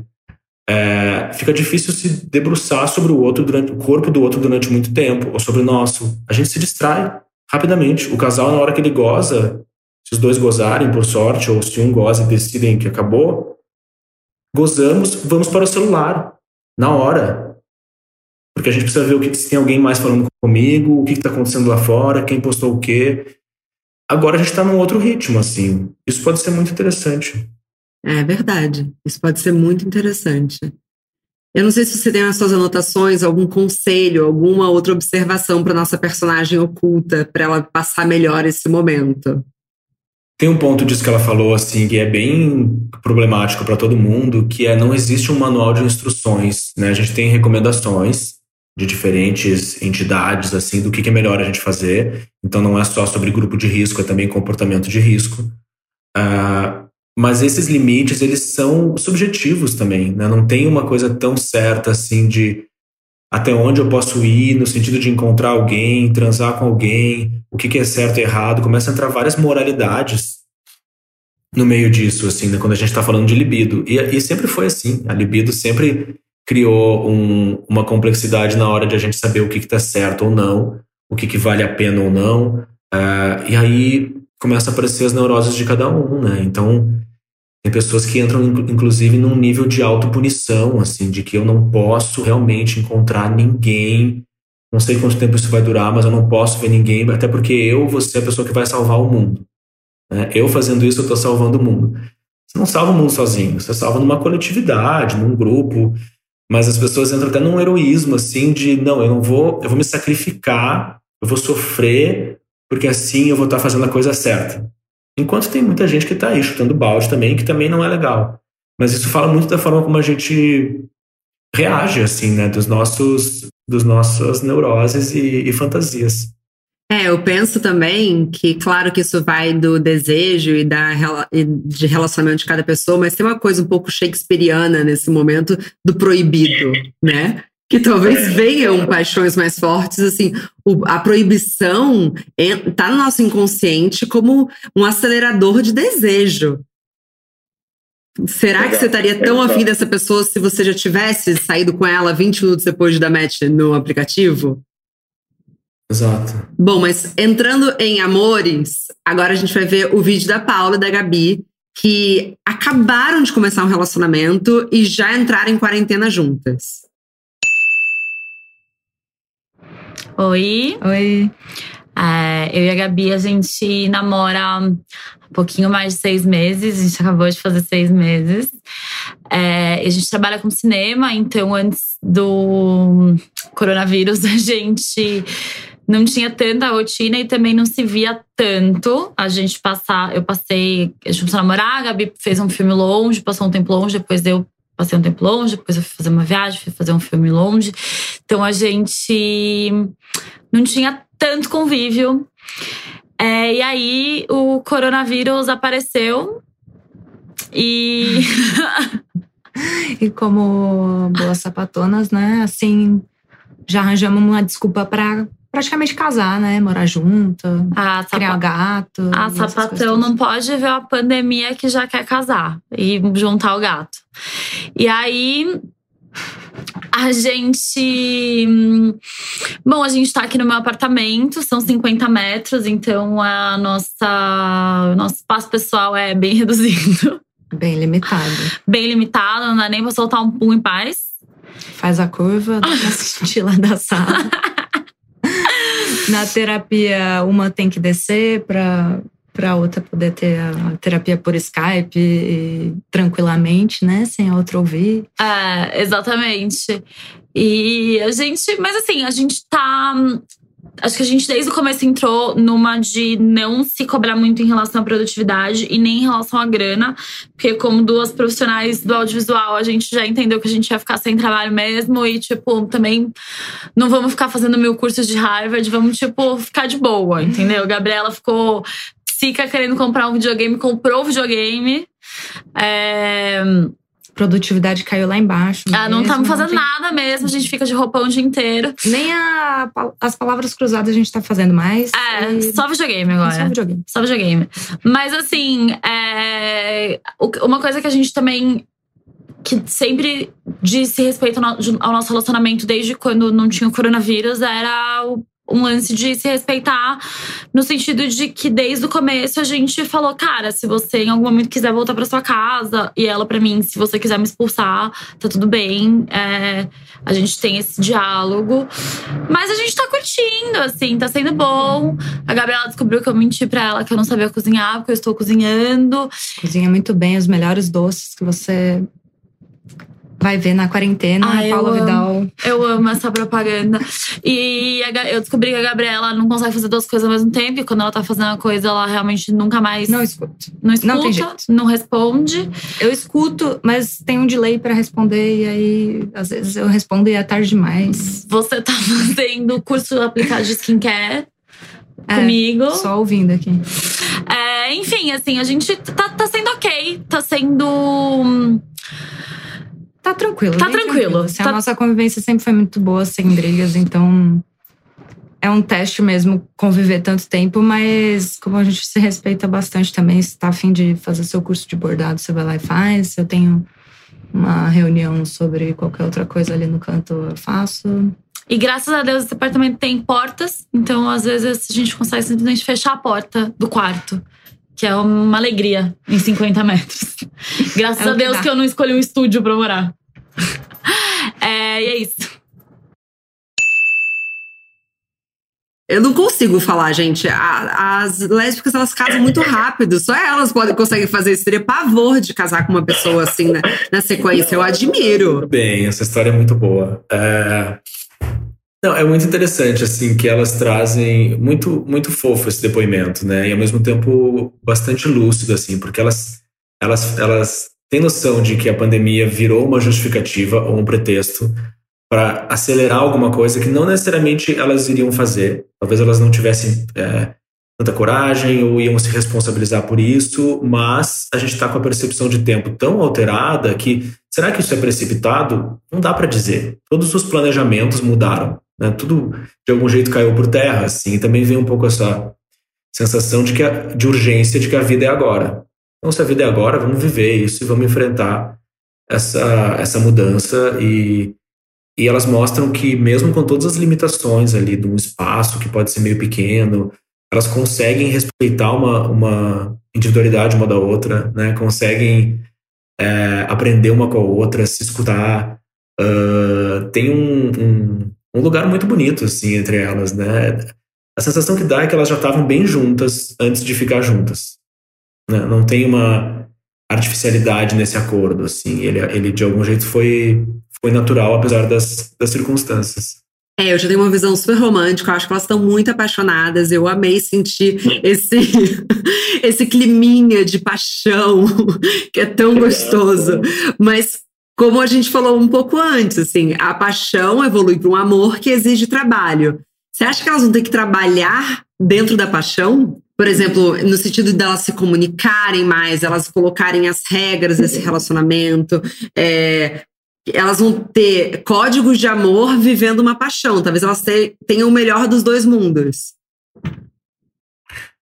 é, fica difícil se debruçar sobre o outro durante o corpo do outro durante muito tempo ou sobre o nosso. A gente se distrai rapidamente. O casal na hora que ele goza, se os dois gozarem, por sorte, ou se um goza e decidem que acabou, gozamos, vamos para o celular, na hora. Porque a gente precisa ver o que, se tem alguém mais falando comigo, o que está acontecendo lá fora, quem postou o quê. Agora a gente está num outro ritmo, assim. Isso pode ser muito interessante. É verdade. Isso pode ser muito interessante. Eu não sei se você tem nas suas anotações algum conselho, alguma outra observação para nossa personagem oculta, para ela passar melhor esse momento. Tem um ponto disso que ela falou assim que é bem problemático para todo mundo, que é não existe um manual de instruções, né? A gente tem recomendações de diferentes entidades assim do que é melhor a gente fazer. Então não é só sobre grupo de risco, é também comportamento de risco. Uh, mas esses limites, eles são subjetivos também, né? Não tem uma coisa tão certa assim de até onde eu posso ir no sentido de encontrar alguém, transar com alguém, o que, que é certo e errado. Começa a entrar várias moralidades no meio disso, assim, né? quando a gente está falando de libido. E, e, sempre foi assim. A libido sempre criou um, uma complexidade na hora de a gente saber o que está certo ou não, o que, que vale a pena ou não. Uh, e aí começa a aparecer as neuroses de cada um, né? Então, tem pessoas que entram, inclusive, num nível de autopunição, assim, de que eu não posso realmente encontrar ninguém. Não sei quanto tempo isso vai durar, mas eu não posso ver ninguém, até porque eu vou ser a pessoa que vai salvar o mundo. Né? Eu fazendo isso, eu estou salvando o mundo. Você não salva o mundo sozinho, você salva numa coletividade, num grupo. Mas as pessoas entram até num heroísmo, assim, de não, eu não vou, eu vou me sacrificar, eu vou sofrer, porque assim eu vou estar fazendo a coisa certa. Enquanto tem muita gente que está aí chutando balde também, que também não é legal. Mas isso fala muito da forma como a gente reage, assim, né? Dos nossos, dos nossas neuroses e, e fantasias. É, eu penso também que, claro que isso vai do desejo e da, de relacionamento de cada pessoa, mas tem uma coisa um pouco shakespeariana nesse momento do proibido, né? Que talvez venham paixões mais fortes, assim, o, a proibição está no nosso inconsciente como um acelerador de desejo. Será que você estaria tão afim dessa pessoa se você já tivesse saído com ela 20 minutos depois de dar match no aplicativo? Exato. Bom, mas entrando em amores, agora a gente vai ver o vídeo da Paula e da Gabi, que acabaram de começar um relacionamento e já entraram em quarentena juntas. Oi. Oi. É, eu e a Gabi, a gente namora um pouquinho mais de seis meses, a gente acabou de fazer seis meses. É, a gente trabalha com cinema, então antes do coronavírus a gente não tinha tanta rotina e também não se via tanto. A gente passar, eu passei, a gente começou a namorar, a Gabi fez um filme longe, passou um tempo longe, depois eu passei um tempo longe, depois eu fui fazer uma viagem, fui fazer um filme longe. Então a gente não tinha tanto convívio. É, e aí o coronavírus apareceu e. e como boas sapatonas, né? Assim, já arranjamos uma desculpa para praticamente casar, né? Morar junto, ah, criar gato. A sapatão não pode ver a pandemia que já quer casar e juntar o gato. E aí a gente. Bom, a gente tá aqui no meu apartamento, são 50 metros, então a nossa, o nosso espaço pessoal é bem reduzido. Bem limitado. Bem limitado, não dá nem pra soltar um pum em paz. Faz a curva, dá pra assistir lá da sala. Na terapia, uma tem que descer para para outra poder ter a terapia por Skype e, tranquilamente, né, sem a outra ouvir. É, exatamente. E a gente, mas assim, a gente tá acho que a gente desde o começo entrou numa de não se cobrar muito em relação à produtividade e nem em relação à grana, porque como duas profissionais do audiovisual, a gente já entendeu que a gente ia ficar sem trabalho mesmo e tipo, também não vamos ficar fazendo mil cursos de Harvard, vamos tipo ficar de boa, entendeu? Gabriela ficou psica querendo comprar um videogame, comprou o videogame. É, produtividade caiu lá embaixo. Ah, não estamos fazendo nada mesmo, a gente fica de roupão o dia inteiro. Nem a, as palavras cruzadas a gente tá fazendo mais. É, e... só videogame agora. Só videogame. Só videogame. Mas assim, é... uma coisa que a gente também que sempre disse respeito ao nosso relacionamento desde quando não tinha o coronavírus era o um lance de se respeitar, no sentido de que desde o começo a gente falou, cara, se você em algum momento quiser voltar para sua casa, e ela para mim, se você quiser me expulsar, tá tudo bem. É, a gente tem esse diálogo. Mas a gente tá curtindo, assim, tá sendo bom. A Gabriela descobriu que eu menti pra ela que eu não sabia cozinhar, porque eu estou cozinhando. Cozinha muito bem os melhores doces que você Vai ver na quarentena, Ah, eu Paula amo. Vidal. Eu amo essa propaganda. E a eu descobri que a Gabriela não consegue fazer duas coisas ao mesmo tempo. E quando ela tá fazendo uma coisa, ela realmente nunca mais Não escuto. não escuta, não tem jeito. não responde. Eu escuto, mas tem um delay pra responder, e aí às vezes eu respondo e é tarde demais. Você tá fazendo curso aplicado de skincare É, comigo. Só ouvindo aqui. É, enfim, assim, a gente tá, tá sendo ok. Tá sendo. hum, Tá tranquilo. Tá bem tranquilo. Assim, Tá- A nossa convivência sempre foi muito boa, sem brigas, então. É um teste mesmo conviver tanto tempo, mas como a gente se respeita bastante também, se tá afim de fazer seu curso de bordado, você vai lá e faz. Se eu tenho uma reunião sobre qualquer outra coisa ali no canto, eu faço. E graças a Deus esse apartamento tem portas, então às vezes a gente consegue simplesmente fechar a porta do quarto, que é uma alegria em 50 metros. Graças É a que Deus dá. que eu não escolhi um estúdio pra morar. É, e é isso. Eu não consigo falar, gente. A- as lésbicas, elas casam muito rápido. Só elas podem, conseguem fazer isso. Teria pavor de casar com uma pessoa assim na, na sequência. Eu admiro. Bem, essa história é muito boa. É, Não, é muito interessante, assim, que elas trazem muito, muito fofo esse depoimento, né? E ao mesmo tempo bastante lúcido, assim, porque elas, elas, elas têm noção de que a pandemia virou uma justificativa ou um pretexto para acelerar alguma coisa que não necessariamente elas iriam fazer. Talvez elas não tivessem é, tanta coragem ou iam se responsabilizar por isso, mas a gente está com a percepção de tempo tão alterada que será que isso é precipitado? Não dá para dizer. Todos os planejamentos mudaram, né? Tudo de algum jeito caiu por terra, assim. E também vem um pouco essa sensação de que a- de urgência de que a vida é agora. Então, se a vida é agora, vamos viver isso e vamos enfrentar essa essa mudança e e elas mostram que mesmo com todas as limitações ali de um espaço que pode ser meio pequeno, elas conseguem respeitar uma, uma individualidade uma da outra, né? Conseguem é, aprender uma com a outra, se escutar. Ah, tem um, um, um lugar muito bonito, assim, entre elas, né? A sensação que dá é que elas já estavam bem juntas antes de ficar juntas. né? Não tem uma artificialidade nesse acordo, assim. Ele, ele de algum jeito foi, foi natural, apesar das, das circunstâncias. É, eu já tenho uma visão super romântica, eu acho que elas estão muito apaixonadas. Eu amei sentir esse, esse climinha de paixão que é tão gostoso. Mas, como a gente falou um pouco antes, assim, a paixão evolui para um amor que exige trabalho. Você acha que elas vão ter que trabalhar dentro da paixão? Por exemplo, no sentido delas se comunicarem mais, elas colocarem as regras desse relacionamento, é, elas vão ter códigos de amor vivendo uma paixão. Talvez elas te- tenham o melhor dos dois mundos.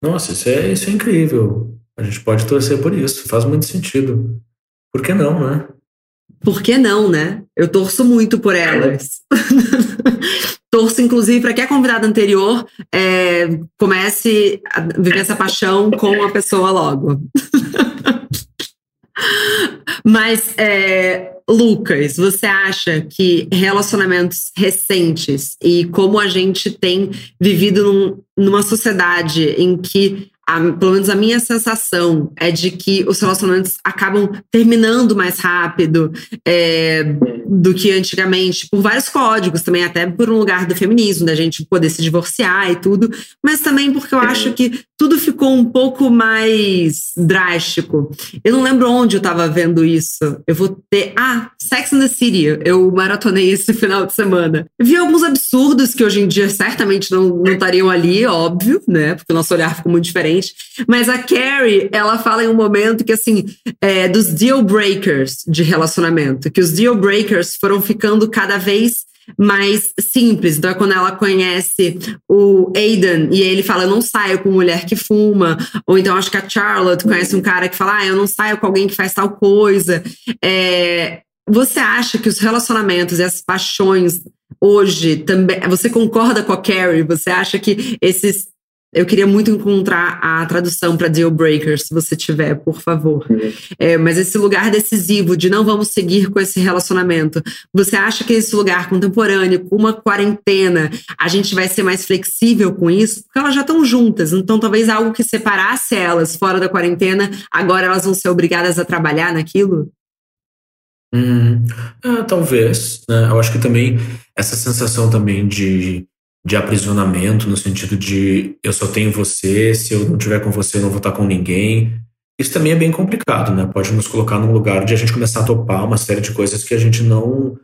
Nossa, isso é, isso é incrível. A gente pode torcer por isso, faz muito sentido. Por que não, né? Por que não, né? Eu torço muito por elas. torço, inclusive, para que a convidada anterior é, comece a viver essa paixão com a pessoa logo. Mas, é, Lucas, você acha que relacionamentos recentes e como a gente tem vivido num- numa sociedade em que, a- pelo menos a minha sensação é de que os relacionamentos acabam terminando mais rápido é, do que antigamente, por vários códigos também, até por um lugar do feminismo, da gente poder se divorciar e tudo, mas também porque eu acho que tudo ficou um pouco mais drástico. Eu não lembro onde eu tava vendo isso. Eu vou ter. Ah, Sex and the City. Eu maratonei esse final de semana. Vi alguns absurdos que hoje em dia certamente não, não estariam ali, óbvio, né? Porque o nosso olhar ficou muito diferente. Mas a Carrie, ela fala em um momento que, assim, é, dos deal breakers de relacionamento, que os deal breakers foram ficando cada vez mais simples. Então, é quando ela conhece o Aidan e ele fala: Eu não saio com mulher que fuma. Ou então, acho que a Charlotte conhece um cara que fala: Ah, eu não saio com alguém que faz tal coisa. É, você acha que os relacionamentos e as paixões hoje também. Você concorda com a Carrie? Você acha que esses. Eu queria muito encontrar a tradução para deal breakers, se você tiver, por favor. É, mas esse lugar decisivo de não vamos seguir com esse relacionamento, você acha que esse lugar contemporâneo, com uma quarentena, a gente vai ser mais flexível com isso? Porque elas já estão juntas, então talvez algo que separasse elas fora da quarentena, agora elas vão ser obrigadas a trabalhar naquilo? Hum, é, talvez. Né? Eu acho que também essa sensação também de, de aprisionamento, no sentido de eu só tenho você, se eu não tiver com você, eu não vou estar com ninguém. Isso também é bem complicado, né? Pode nos colocar num lugar de a gente começar a topar uma série de coisas que a gente não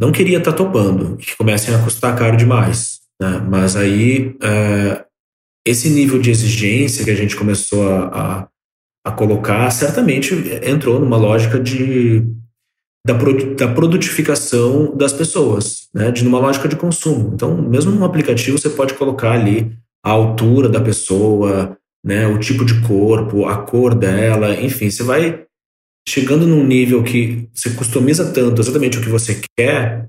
não queria estar topando e que comecem a custar caro demais. Né? Mas aí é, esse nível de exigência que a gente começou a, a, a colocar certamente entrou numa lógica de da, da produtificação das pessoas, né? de numa lógica de consumo. Então, mesmo num aplicativo, você pode colocar ali a altura da pessoa, né? o tipo de corpo, a cor dela, enfim, você vai chegando num nível que você customiza tanto exatamente o que você quer,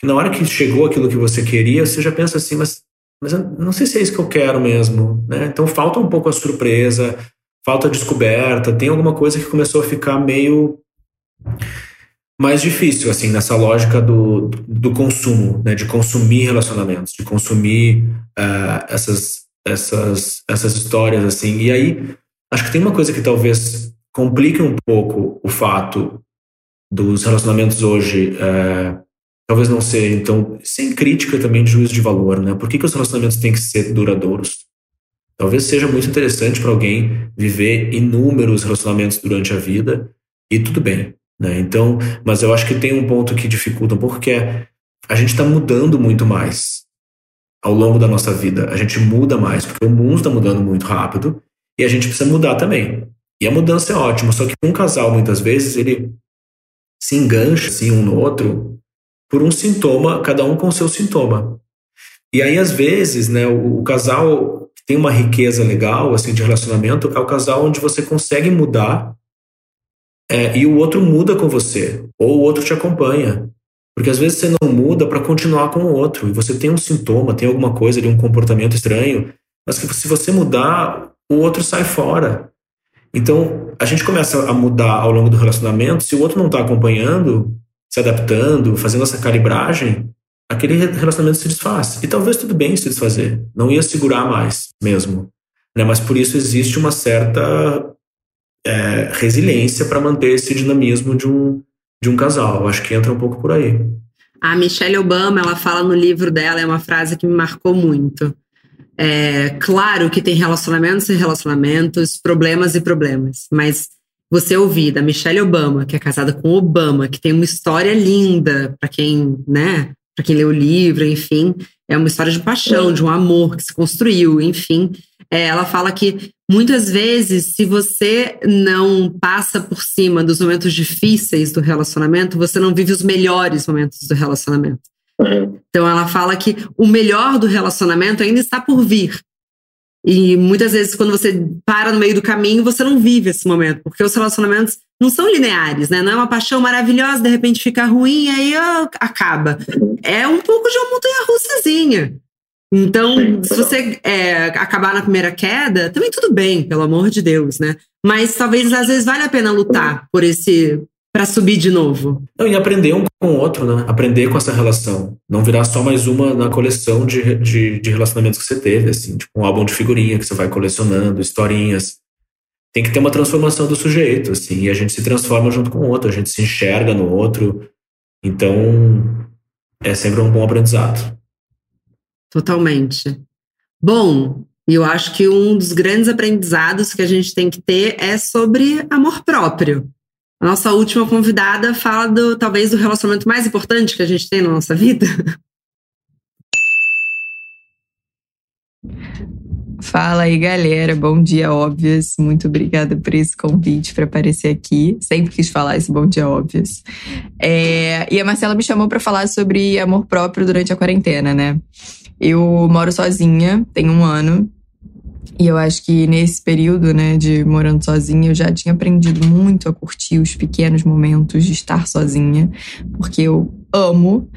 que na hora que chegou aquilo que você queria, você já pensa assim, mas, mas não sei se é isso que eu quero mesmo. Né? Então falta um pouco a surpresa, falta a descoberta, tem alguma coisa que começou a ficar meio mais difícil, assim, nessa lógica do, do consumo, né, de consumir relacionamentos, de consumir uh, essas, essas, essas histórias, assim. E aí, acho que tem uma coisa que talvez complique um pouco o fato dos relacionamentos hoje uh, talvez não ser, então, sem crítica também de juízo de valor, né? Por que, que os relacionamentos têm que ser duradouros? Talvez seja muito interessante para alguém viver inúmeros relacionamentos durante a vida e tudo bem, né? Então, mas eu acho que tem um ponto que dificulta que é a gente está mudando muito mais ao longo da nossa vida. A gente muda mais porque o mundo está mudando muito rápido e a gente precisa mudar também. E a mudança é ótima, só que um casal muitas vezes ele se engancha assim um no outro por um sintoma, cada um com seu sintoma. E aí às vezes, né, o, o casal tem uma riqueza legal assim de relacionamento é o casal onde você consegue mudar é, e o outro muda com você, ou o outro te acompanha. Porque às vezes você não muda para continuar com o outro, e você tem um sintoma, tem alguma coisa de um comportamento estranho, mas que se você mudar, o outro sai fora. Então, a gente começa a mudar ao longo do relacionamento, se o outro não está acompanhando, se adaptando, fazendo essa calibragem, aquele relacionamento se desfaz. E talvez tudo bem se desfazer, não ia segurar mais mesmo. Né? Mas por isso existe uma certa é, resiliência para manter esse dinamismo de um, de um casal. Acho que entra um pouco por aí. A Michelle Obama, ela fala no livro dela, é uma frase que me marcou muito. É, claro que tem relacionamentos e relacionamentos, problemas e problemas, mas você ouvir da Michelle Obama, que é casada com Obama, que tem uma história linda para quem, né, para quem lê o livro, enfim, é uma história de paixão, de um amor que se construiu, enfim. É, ela fala que muitas vezes, se você não passa por cima dos momentos difíceis do relacionamento, você não vive os melhores momentos do relacionamento. Uhum. Então ela fala que o melhor do relacionamento ainda está por vir. E muitas vezes, quando você para no meio do caminho, você não vive esse momento, porque os relacionamentos não são lineares, né? Não é uma paixão maravilhosa, de repente fica ruim e aí ó, acaba. É um pouco de uma montanha russazinha. Então, se você é, acabar na primeira queda, também tudo bem, pelo amor de Deus, né? Mas talvez às vezes vale a pena lutar por esse para subir de novo. Não, e aprender um com o outro, né? Aprender com essa relação. Não virar só mais uma na coleção de, de, de relacionamentos que você teve, assim, tipo um álbum de figurinha que você vai colecionando, historinhas. Tem que ter uma transformação do sujeito, assim, e a gente se transforma junto com o outro, a gente se enxerga no outro. Então, é sempre um bom aprendizado. Totalmente. Bom, eu acho que um dos grandes aprendizados que a gente tem que ter é sobre amor próprio. A nossa última convidada fala do talvez do relacionamento mais importante que a gente tem na nossa vida. Fala aí, galera. Bom dia, óbvias. Muito obrigada por esse convite para aparecer aqui. Sempre quis falar esse bom dia, óbvias. É, e a Marcela me chamou para falar sobre amor próprio durante a quarentena, né? Eu moro sozinha, tenho um ano, e eu acho que nesse período, né, de morando sozinha, eu já tinha aprendido muito a curtir os pequenos momentos de estar sozinha, porque eu amo.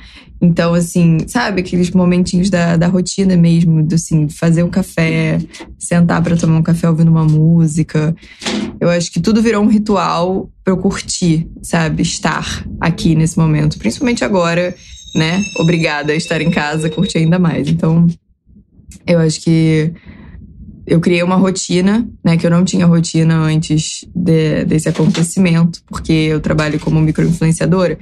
Então, assim, sabe, aqueles momentinhos da, da rotina mesmo, do assim, fazer um café, sentar para tomar um café ouvindo uma música. Eu acho que tudo virou um ritual para eu curtir, sabe, estar aqui nesse momento, principalmente agora, né? Obrigada a estar em casa, curtir ainda mais. Então, eu acho que eu criei uma rotina, né, que eu não tinha rotina antes de, desse acontecimento, porque eu trabalho como microinfluenciadora.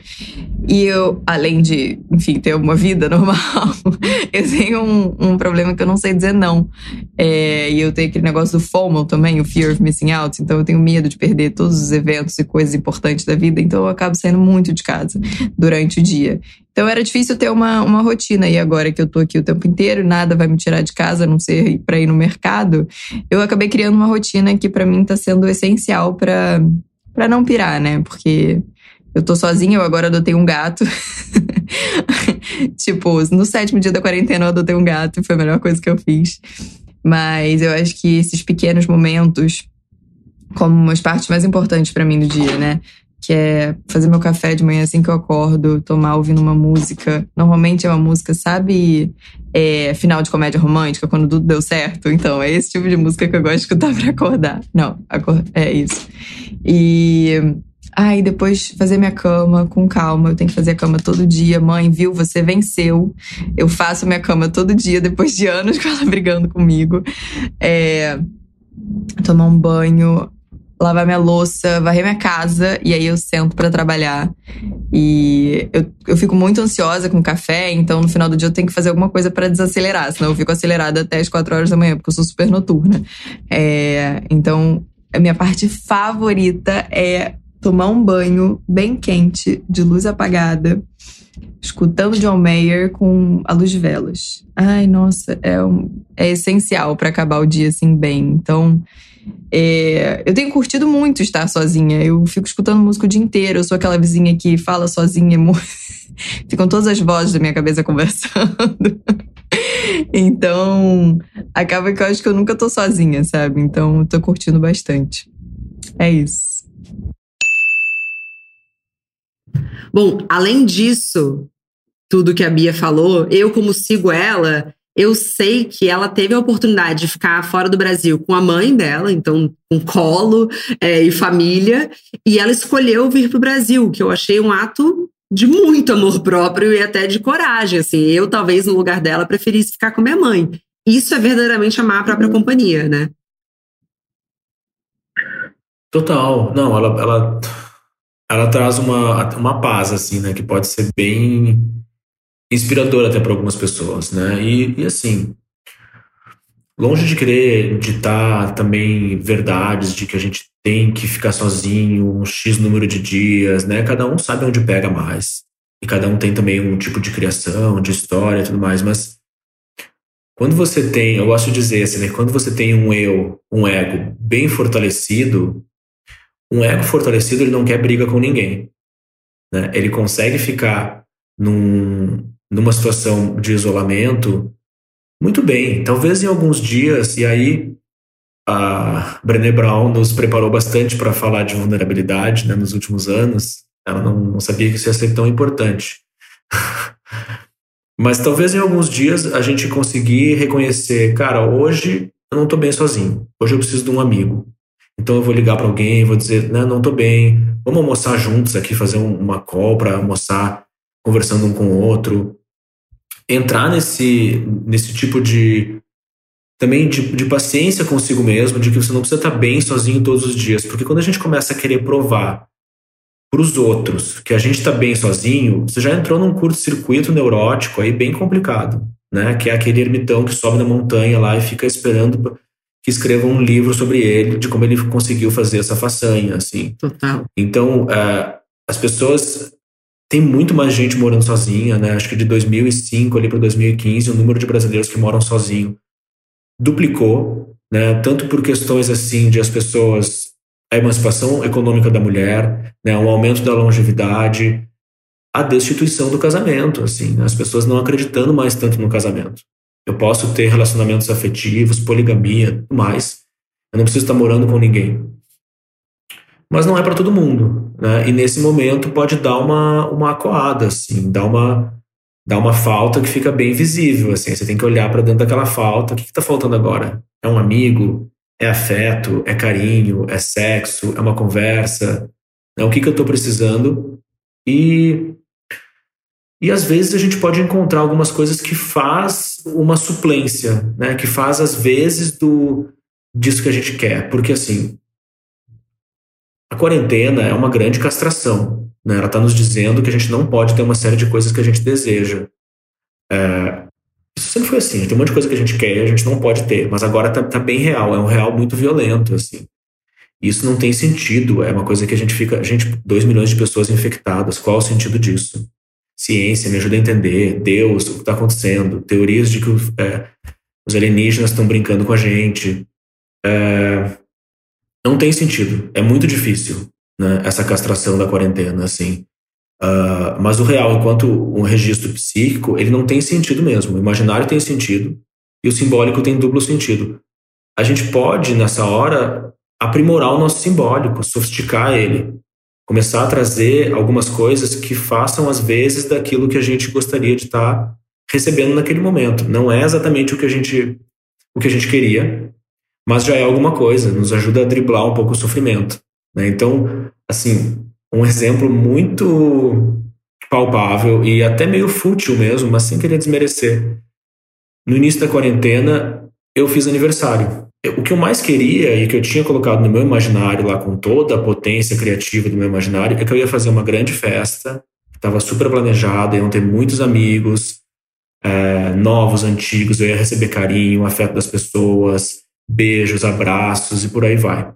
E eu, além de, enfim, ter uma vida normal, eu tenho um, um problema que eu não sei dizer não. É, e eu tenho aquele negócio do FOMO também, o Fear of Missing Out. Então eu tenho medo de perder todos os eventos e coisas importantes da vida. Então eu acabo saindo muito de casa durante o dia. Então era difícil ter uma, uma rotina. E agora que eu tô aqui o tempo inteiro, nada vai me tirar de casa, a não ser para ir no mercado, eu acabei criando uma rotina que para mim tá sendo essencial para para não pirar, né? Porque eu tô sozinha, eu agora adotei um gato. tipo, no sétimo dia da quarentena eu adotei um gato, foi a melhor coisa que eu fiz. Mas eu acho que esses pequenos momentos, como as partes mais importantes para mim do dia, né? Que é fazer meu café de manhã assim que eu acordo, tomar ouvindo uma música. Normalmente é uma música, sabe, é, final de comédia romântica, quando tudo deu certo. Então, é esse tipo de música que eu gosto de escutar pra acordar. Não, é isso. E Aí depois fazer minha cama com calma. Eu tenho que fazer a cama todo dia. Mãe, viu? Você venceu. Eu faço minha cama todo dia, depois de anos com ela brigando comigo. É, tomar um banho lavar minha louça, varrer minha casa e aí eu sento para trabalhar. E eu, eu fico muito ansiosa com café, então no final do dia eu tenho que fazer alguma coisa para desacelerar, senão eu fico acelerada até as quatro horas da manhã, porque eu sou super noturna. É, então, a minha parte favorita é tomar um banho bem quente, de luz apagada, escutando John Mayer com a luz de velas. Ai, nossa, é, um, é essencial para acabar o dia assim bem. Então, é, eu tenho curtido muito estar sozinha. Eu fico escutando música o dia inteiro. Eu sou aquela vizinha que fala sozinha. Ficam todas as vozes da minha cabeça conversando. então, acaba que eu acho que eu nunca tô sozinha, sabe? Então, eu tô curtindo bastante. É isso. Bom, além disso, tudo que a Bia falou, eu, como sigo ela, eu sei que ela teve a oportunidade de ficar fora do Brasil com a mãe dela, então com colo é, e família, e ela escolheu vir para o Brasil, que eu achei um ato de muito amor próprio e até de coragem. Assim, eu talvez no lugar dela preferisse ficar com minha mãe. Isso é verdadeiramente amar a própria uhum. companhia, né? Total. Não, ela, ela, ela traz uma, uma paz, assim, né? Que pode ser bem inspirador até para algumas pessoas, né? E, e, assim, longe de querer ditar também verdades de que a gente tem que ficar sozinho um X número de dias, né? Cada um sabe onde pega mais. E cada um tem também um tipo de criação, de história e tudo mais, mas quando você tem, eu gosto de dizer assim, né? Quando você tem um eu, um ego bem fortalecido, um ego fortalecido ele não quer briga com ninguém, né? Ele consegue ficar num, numa situação de isolamento, muito bem. Talvez em alguns dias, e aí a Brené Brown nos preparou bastante para falar de vulnerabilidade né, nos últimos anos. Ela não, não sabia que isso ia ser tão importante. Mas talvez em alguns dias a gente conseguir reconhecer, cara, hoje eu não estou bem sozinho. Hoje eu preciso de um amigo. Então eu vou ligar para alguém, vou dizer, não, não estou bem. Vamos almoçar juntos aqui, fazer uma call para almoçar, conversando um com o outro entrar nesse, nesse tipo de também de, de paciência consigo mesmo, de que você não precisa estar bem sozinho todos os dias, porque quando a gente começa a querer provar para os outros que a gente está bem sozinho, você já entrou num curto-circuito neurótico aí bem complicado, né? Que é aquele ermitão que sobe na montanha lá e fica esperando que escrevam um livro sobre ele, de como ele conseguiu fazer essa façanha, assim. Total. Então, uh, as pessoas tem muito mais gente morando sozinha, né? Acho que de 2005 ali para 2015, o número de brasileiros que moram sozinho duplicou, né? Tanto por questões assim de as pessoas a emancipação econômica da mulher, né, um aumento da longevidade, a destituição do casamento, assim, né? as pessoas não acreditando mais tanto no casamento. Eu posso ter relacionamentos afetivos, poligamia, mais. Eu não preciso estar morando com ninguém mas não é para todo mundo, né? E nesse momento pode dar uma, uma coada, assim, dar uma, dar uma falta que fica bem visível, assim. Você tem que olhar para dentro daquela falta. O que está faltando agora? É um amigo? É afeto? É carinho? É sexo? É uma conversa? Né? O que, que eu estou precisando? E e às vezes a gente pode encontrar algumas coisas que faz uma suplência, né? Que faz às vezes do disso que a gente quer, porque assim a quarentena é uma grande castração. Né? Ela está nos dizendo que a gente não pode ter uma série de coisas que a gente deseja. É, isso sempre foi assim. Tem um monte de coisa que a gente quer e a gente não pode ter. Mas agora está tá bem real. É um real muito violento, assim. Isso não tem sentido. É uma coisa que a gente fica. Gente, 2 milhões de pessoas infectadas. Qual o sentido disso? Ciência, me ajuda a entender. Deus, o que está acontecendo. Teorias de que é, os alienígenas estão brincando com a gente. É, não tem sentido. É muito difícil, né? Essa castração da quarentena, assim. Uh, mas o real, enquanto um registro psíquico, ele não tem sentido mesmo. O imaginário tem sentido e o simbólico tem duplo sentido. A gente pode, nessa hora, aprimorar o nosso simbólico, sofisticar ele, começar a trazer algumas coisas que façam às vezes daquilo que a gente gostaria de estar recebendo naquele momento. Não é exatamente o que a gente o que a gente queria, mas já é alguma coisa, nos ajuda a driblar um pouco o sofrimento. Né? Então, assim, um exemplo muito palpável e até meio fútil mesmo, mas sem querer desmerecer. No início da quarentena, eu fiz aniversário. O que eu mais queria e que eu tinha colocado no meu imaginário lá com toda a potência criativa do meu imaginário é que eu ia fazer uma grande festa, estava super planejada, iam ter muitos amigos, é, novos, antigos, eu ia receber carinho, afeto das pessoas, beijos, abraços e por aí vai.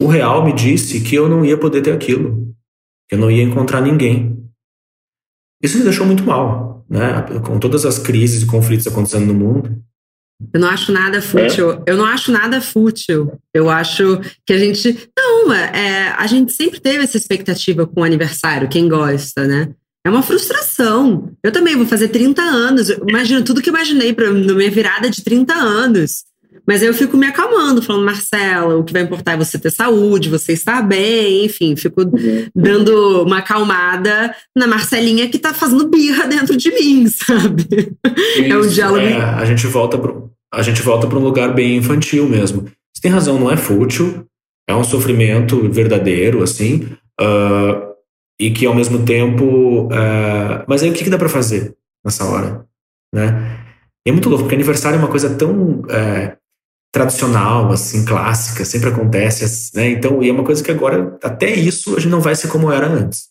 O real me disse que eu não ia poder ter aquilo, que eu não ia encontrar ninguém. Isso me deixou muito mal, né? Com todas as crises e conflitos acontecendo no mundo. Eu não acho nada fútil. É? Eu não acho nada fútil. Eu acho que a gente. Não, é, a gente sempre teve essa expectativa com o aniversário, quem gosta, né? É uma frustração. Eu também vou fazer 30 anos. Imagina tudo que eu imaginei para minha virada de 30 anos. Mas aí eu fico me acalmando, falando, Marcela, o que vai importar é você ter saúde, você estar bem, enfim, fico dando uma acalmada na Marcelinha que tá fazendo birra dentro de mim, sabe? Isso, é um diálogo. É, a gente volta pro, a gente volta para um lugar bem infantil mesmo. Você tem razão, não é fútil, é um sofrimento verdadeiro, assim, uh, e que ao mesmo tempo. Uh, mas aí o que, que dá para fazer nessa hora? Né? é muito louco, porque aniversário é uma coisa tão é, tradicional, assim, clássica, sempre acontece, né? Então, e é uma coisa que agora, até isso, a gente não vai ser como era antes.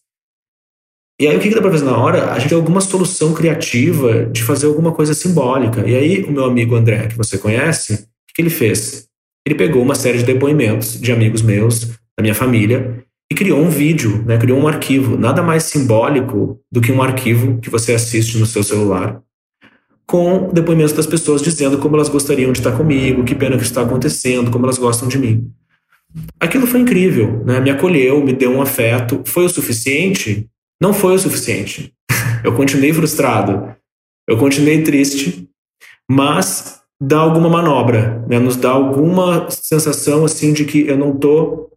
E aí, o que, que dá pra fazer na hora? A gente tem alguma solução criativa de fazer alguma coisa simbólica. E aí, o meu amigo André, que você conhece, o que ele fez? Ele pegou uma série de depoimentos de amigos meus, da minha família, e criou um vídeo, né? criou um arquivo. Nada mais simbólico do que um arquivo que você assiste no seu celular com depoimentos das pessoas dizendo como elas gostariam de estar comigo, que pena que está acontecendo, como elas gostam de mim. Aquilo foi incrível, né? Me acolheu, me deu um afeto. Foi o suficiente? Não foi o suficiente. eu continuei frustrado, eu continuei triste, mas dá alguma manobra, né? Nos dá alguma sensação assim de que eu não estou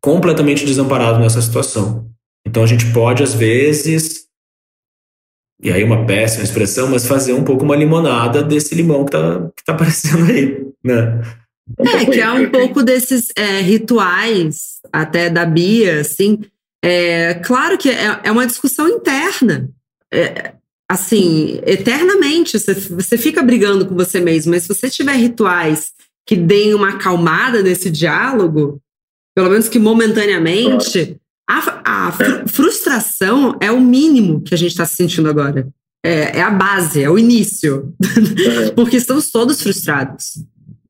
completamente desamparado nessa situação. Então a gente pode às vezes e aí uma péssima expressão, mas fazer um pouco uma limonada desse limão que tá, que tá aparecendo aí, né? É, que é um pouco desses é, rituais, até da Bia, assim. É, claro que é, é uma discussão interna. É, assim, eternamente, você, você fica brigando com você mesmo, mas se você tiver rituais que deem uma acalmada nesse diálogo, pelo menos que momentaneamente, a, a fr frustração é o mínimo que a gente está se sentindo agora. É, é, a base, é o início. Porque estamos todos frustrados.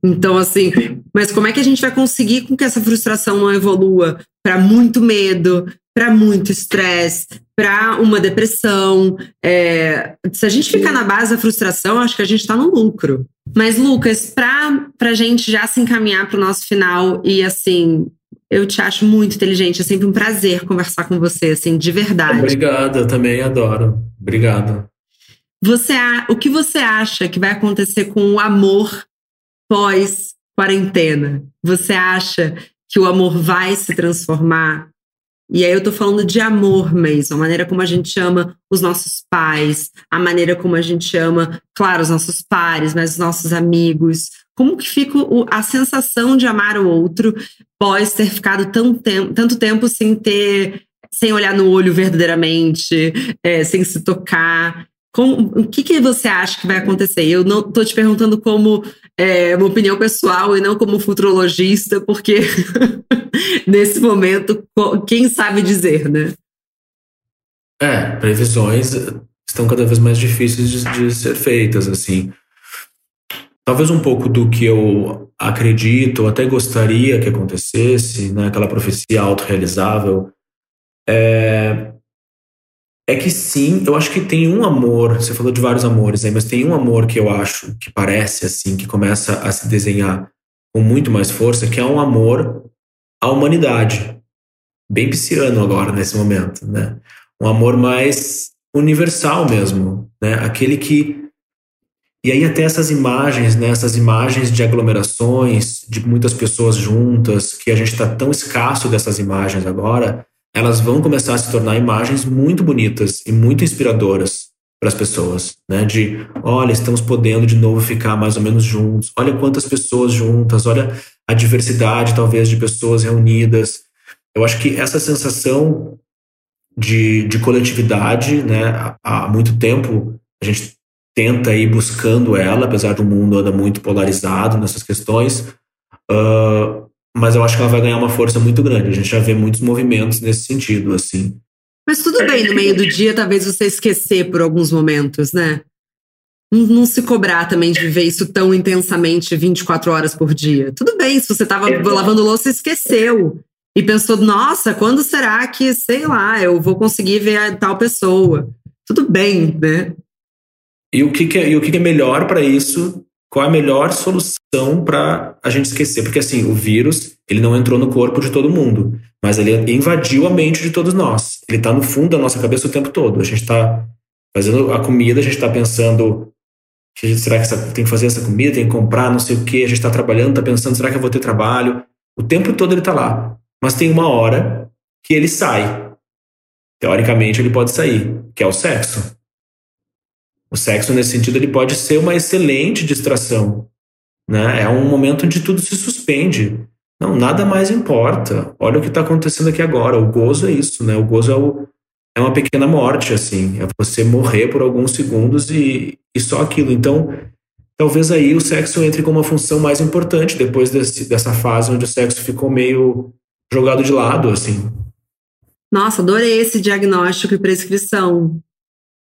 Então, assim, mas como é que a gente vai conseguir com que essa frustração não evolua para muito medo, para muito estresse, para uma depressão? É, se a gente ficar na base da frustração, acho que a gente está no lucro. Mas, Lucas, para a gente já se encaminhar para o nosso final e, assim, eu te acho muito inteligente. É sempre um prazer conversar com você, assim, de verdade. Obrigado, eu também adoro. Obrigado. Você, o que você acha que vai acontecer com o amor pós-quarentena? Você acha que o amor vai se transformar? E aí eu tô falando de amor mesmo, a maneira como a gente ama os nossos pais, a maneira como a gente ama, claro, os nossos pares, mas os nossos amigos, como que fica o, a sensação de amar o outro pós ter ficado tão tem, tanto tempo sem ter, sem olhar no olho verdadeiramente, é, sem se tocar? como, o que, que você acha que vai acontecer? Eu não estou te perguntando como é, uma opinião pessoal e não como futurologista, porque nesse momento, quem sabe dizer, né? É, previsões estão cada vez mais difíceis de, de ser feitas, assim. Talvez um pouco do que eu acredito, ou até gostaria que acontecesse, né, aquela profecia autorrealizável, é, é que sim, eu acho que tem um amor, você falou de vários amores aí, mas tem um amor que eu acho que parece assim, que começa a se desenhar com muito mais força, que é um amor à humanidade. Bem pisciano agora, nesse momento, né? Um amor mais universal mesmo, né? Aquele que e aí até essas imagens, né, essas imagens de aglomerações, de muitas pessoas juntas, que a gente está tão escasso dessas imagens agora, elas vão começar a se tornar imagens muito bonitas e muito inspiradoras para as pessoas, né? De, olha, estamos podendo de novo ficar mais ou menos juntos. Olha quantas pessoas juntas, olha a diversidade talvez de pessoas reunidas. Eu acho que essa sensação de, de coletividade, né? Há, há muito tempo a gente tenta ir buscando ela, apesar do mundo anda muito polarizado nessas questões. Uh, mas eu acho que ela vai ganhar uma força muito grande. A gente já vê muitos movimentos nesse sentido, assim. Mas tudo bem, no meio do dia, talvez você esquecer por alguns momentos, né? Não, não se cobrar também de viver isso tão intensamente 24 horas por dia. Tudo bem, se você estava lavando louça e esqueceu. E pensou, nossa, quando será que, sei lá, eu vou conseguir ver a tal pessoa? Tudo bem, né? E o que, que é, e o que, que é melhor para isso qual é a melhor solução para a gente esquecer? Porque assim, o vírus, ele não entrou no corpo de todo mundo, mas ele invadiu a mente de todos nós. Ele está no fundo da nossa cabeça o tempo todo. A gente está fazendo a comida, a gente está pensando será que tem que fazer essa comida, tem que comprar, não sei o que, a gente está trabalhando, está pensando, será que eu vou ter trabalho? O tempo todo ele está lá. Mas tem uma hora que ele sai. Teoricamente ele pode sair, que é o sexo. O sexo, nesse sentido, ele pode ser uma excelente distração. Né? É um momento onde tudo se suspende. Não, nada mais importa. Olha o que está acontecendo aqui agora. O gozo é isso, né? O gozo é, o, é uma pequena morte, assim. É você morrer por alguns segundos e, e só aquilo. Então, talvez aí o sexo entre com uma função mais importante depois desse, dessa fase onde o sexo ficou meio jogado de lado, assim. Nossa, adorei esse diagnóstico e prescrição.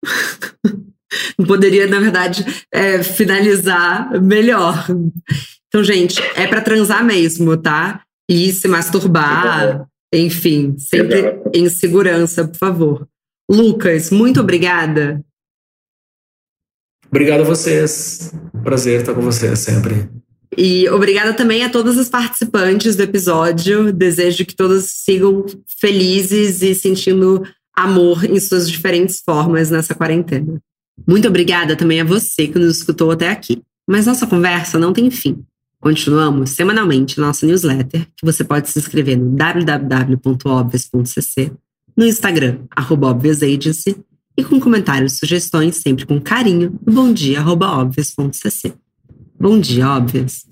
poderia, na verdade, é, finalizar melhor. Então, gente, é para transar mesmo, tá? E se masturbar, enfim, sempre em segurança, por favor. Lucas, muito obrigada. Obrigado a vocês. Prazer estar com vocês sempre. E obrigada também a todas as participantes do episódio. Desejo que todas sigam felizes e sentindo amor em suas diferentes formas nessa quarentena. Muito obrigada também a você que nos escutou até aqui. Mas nossa conversa não tem fim. Continuamos semanalmente nossa newsletter, que você pode se inscrever no www.obvious.cc, no Instagram, obviousagency, e com comentários e sugestões sempre com carinho no bomdia.obvious.cc. Bom dia, óbvias!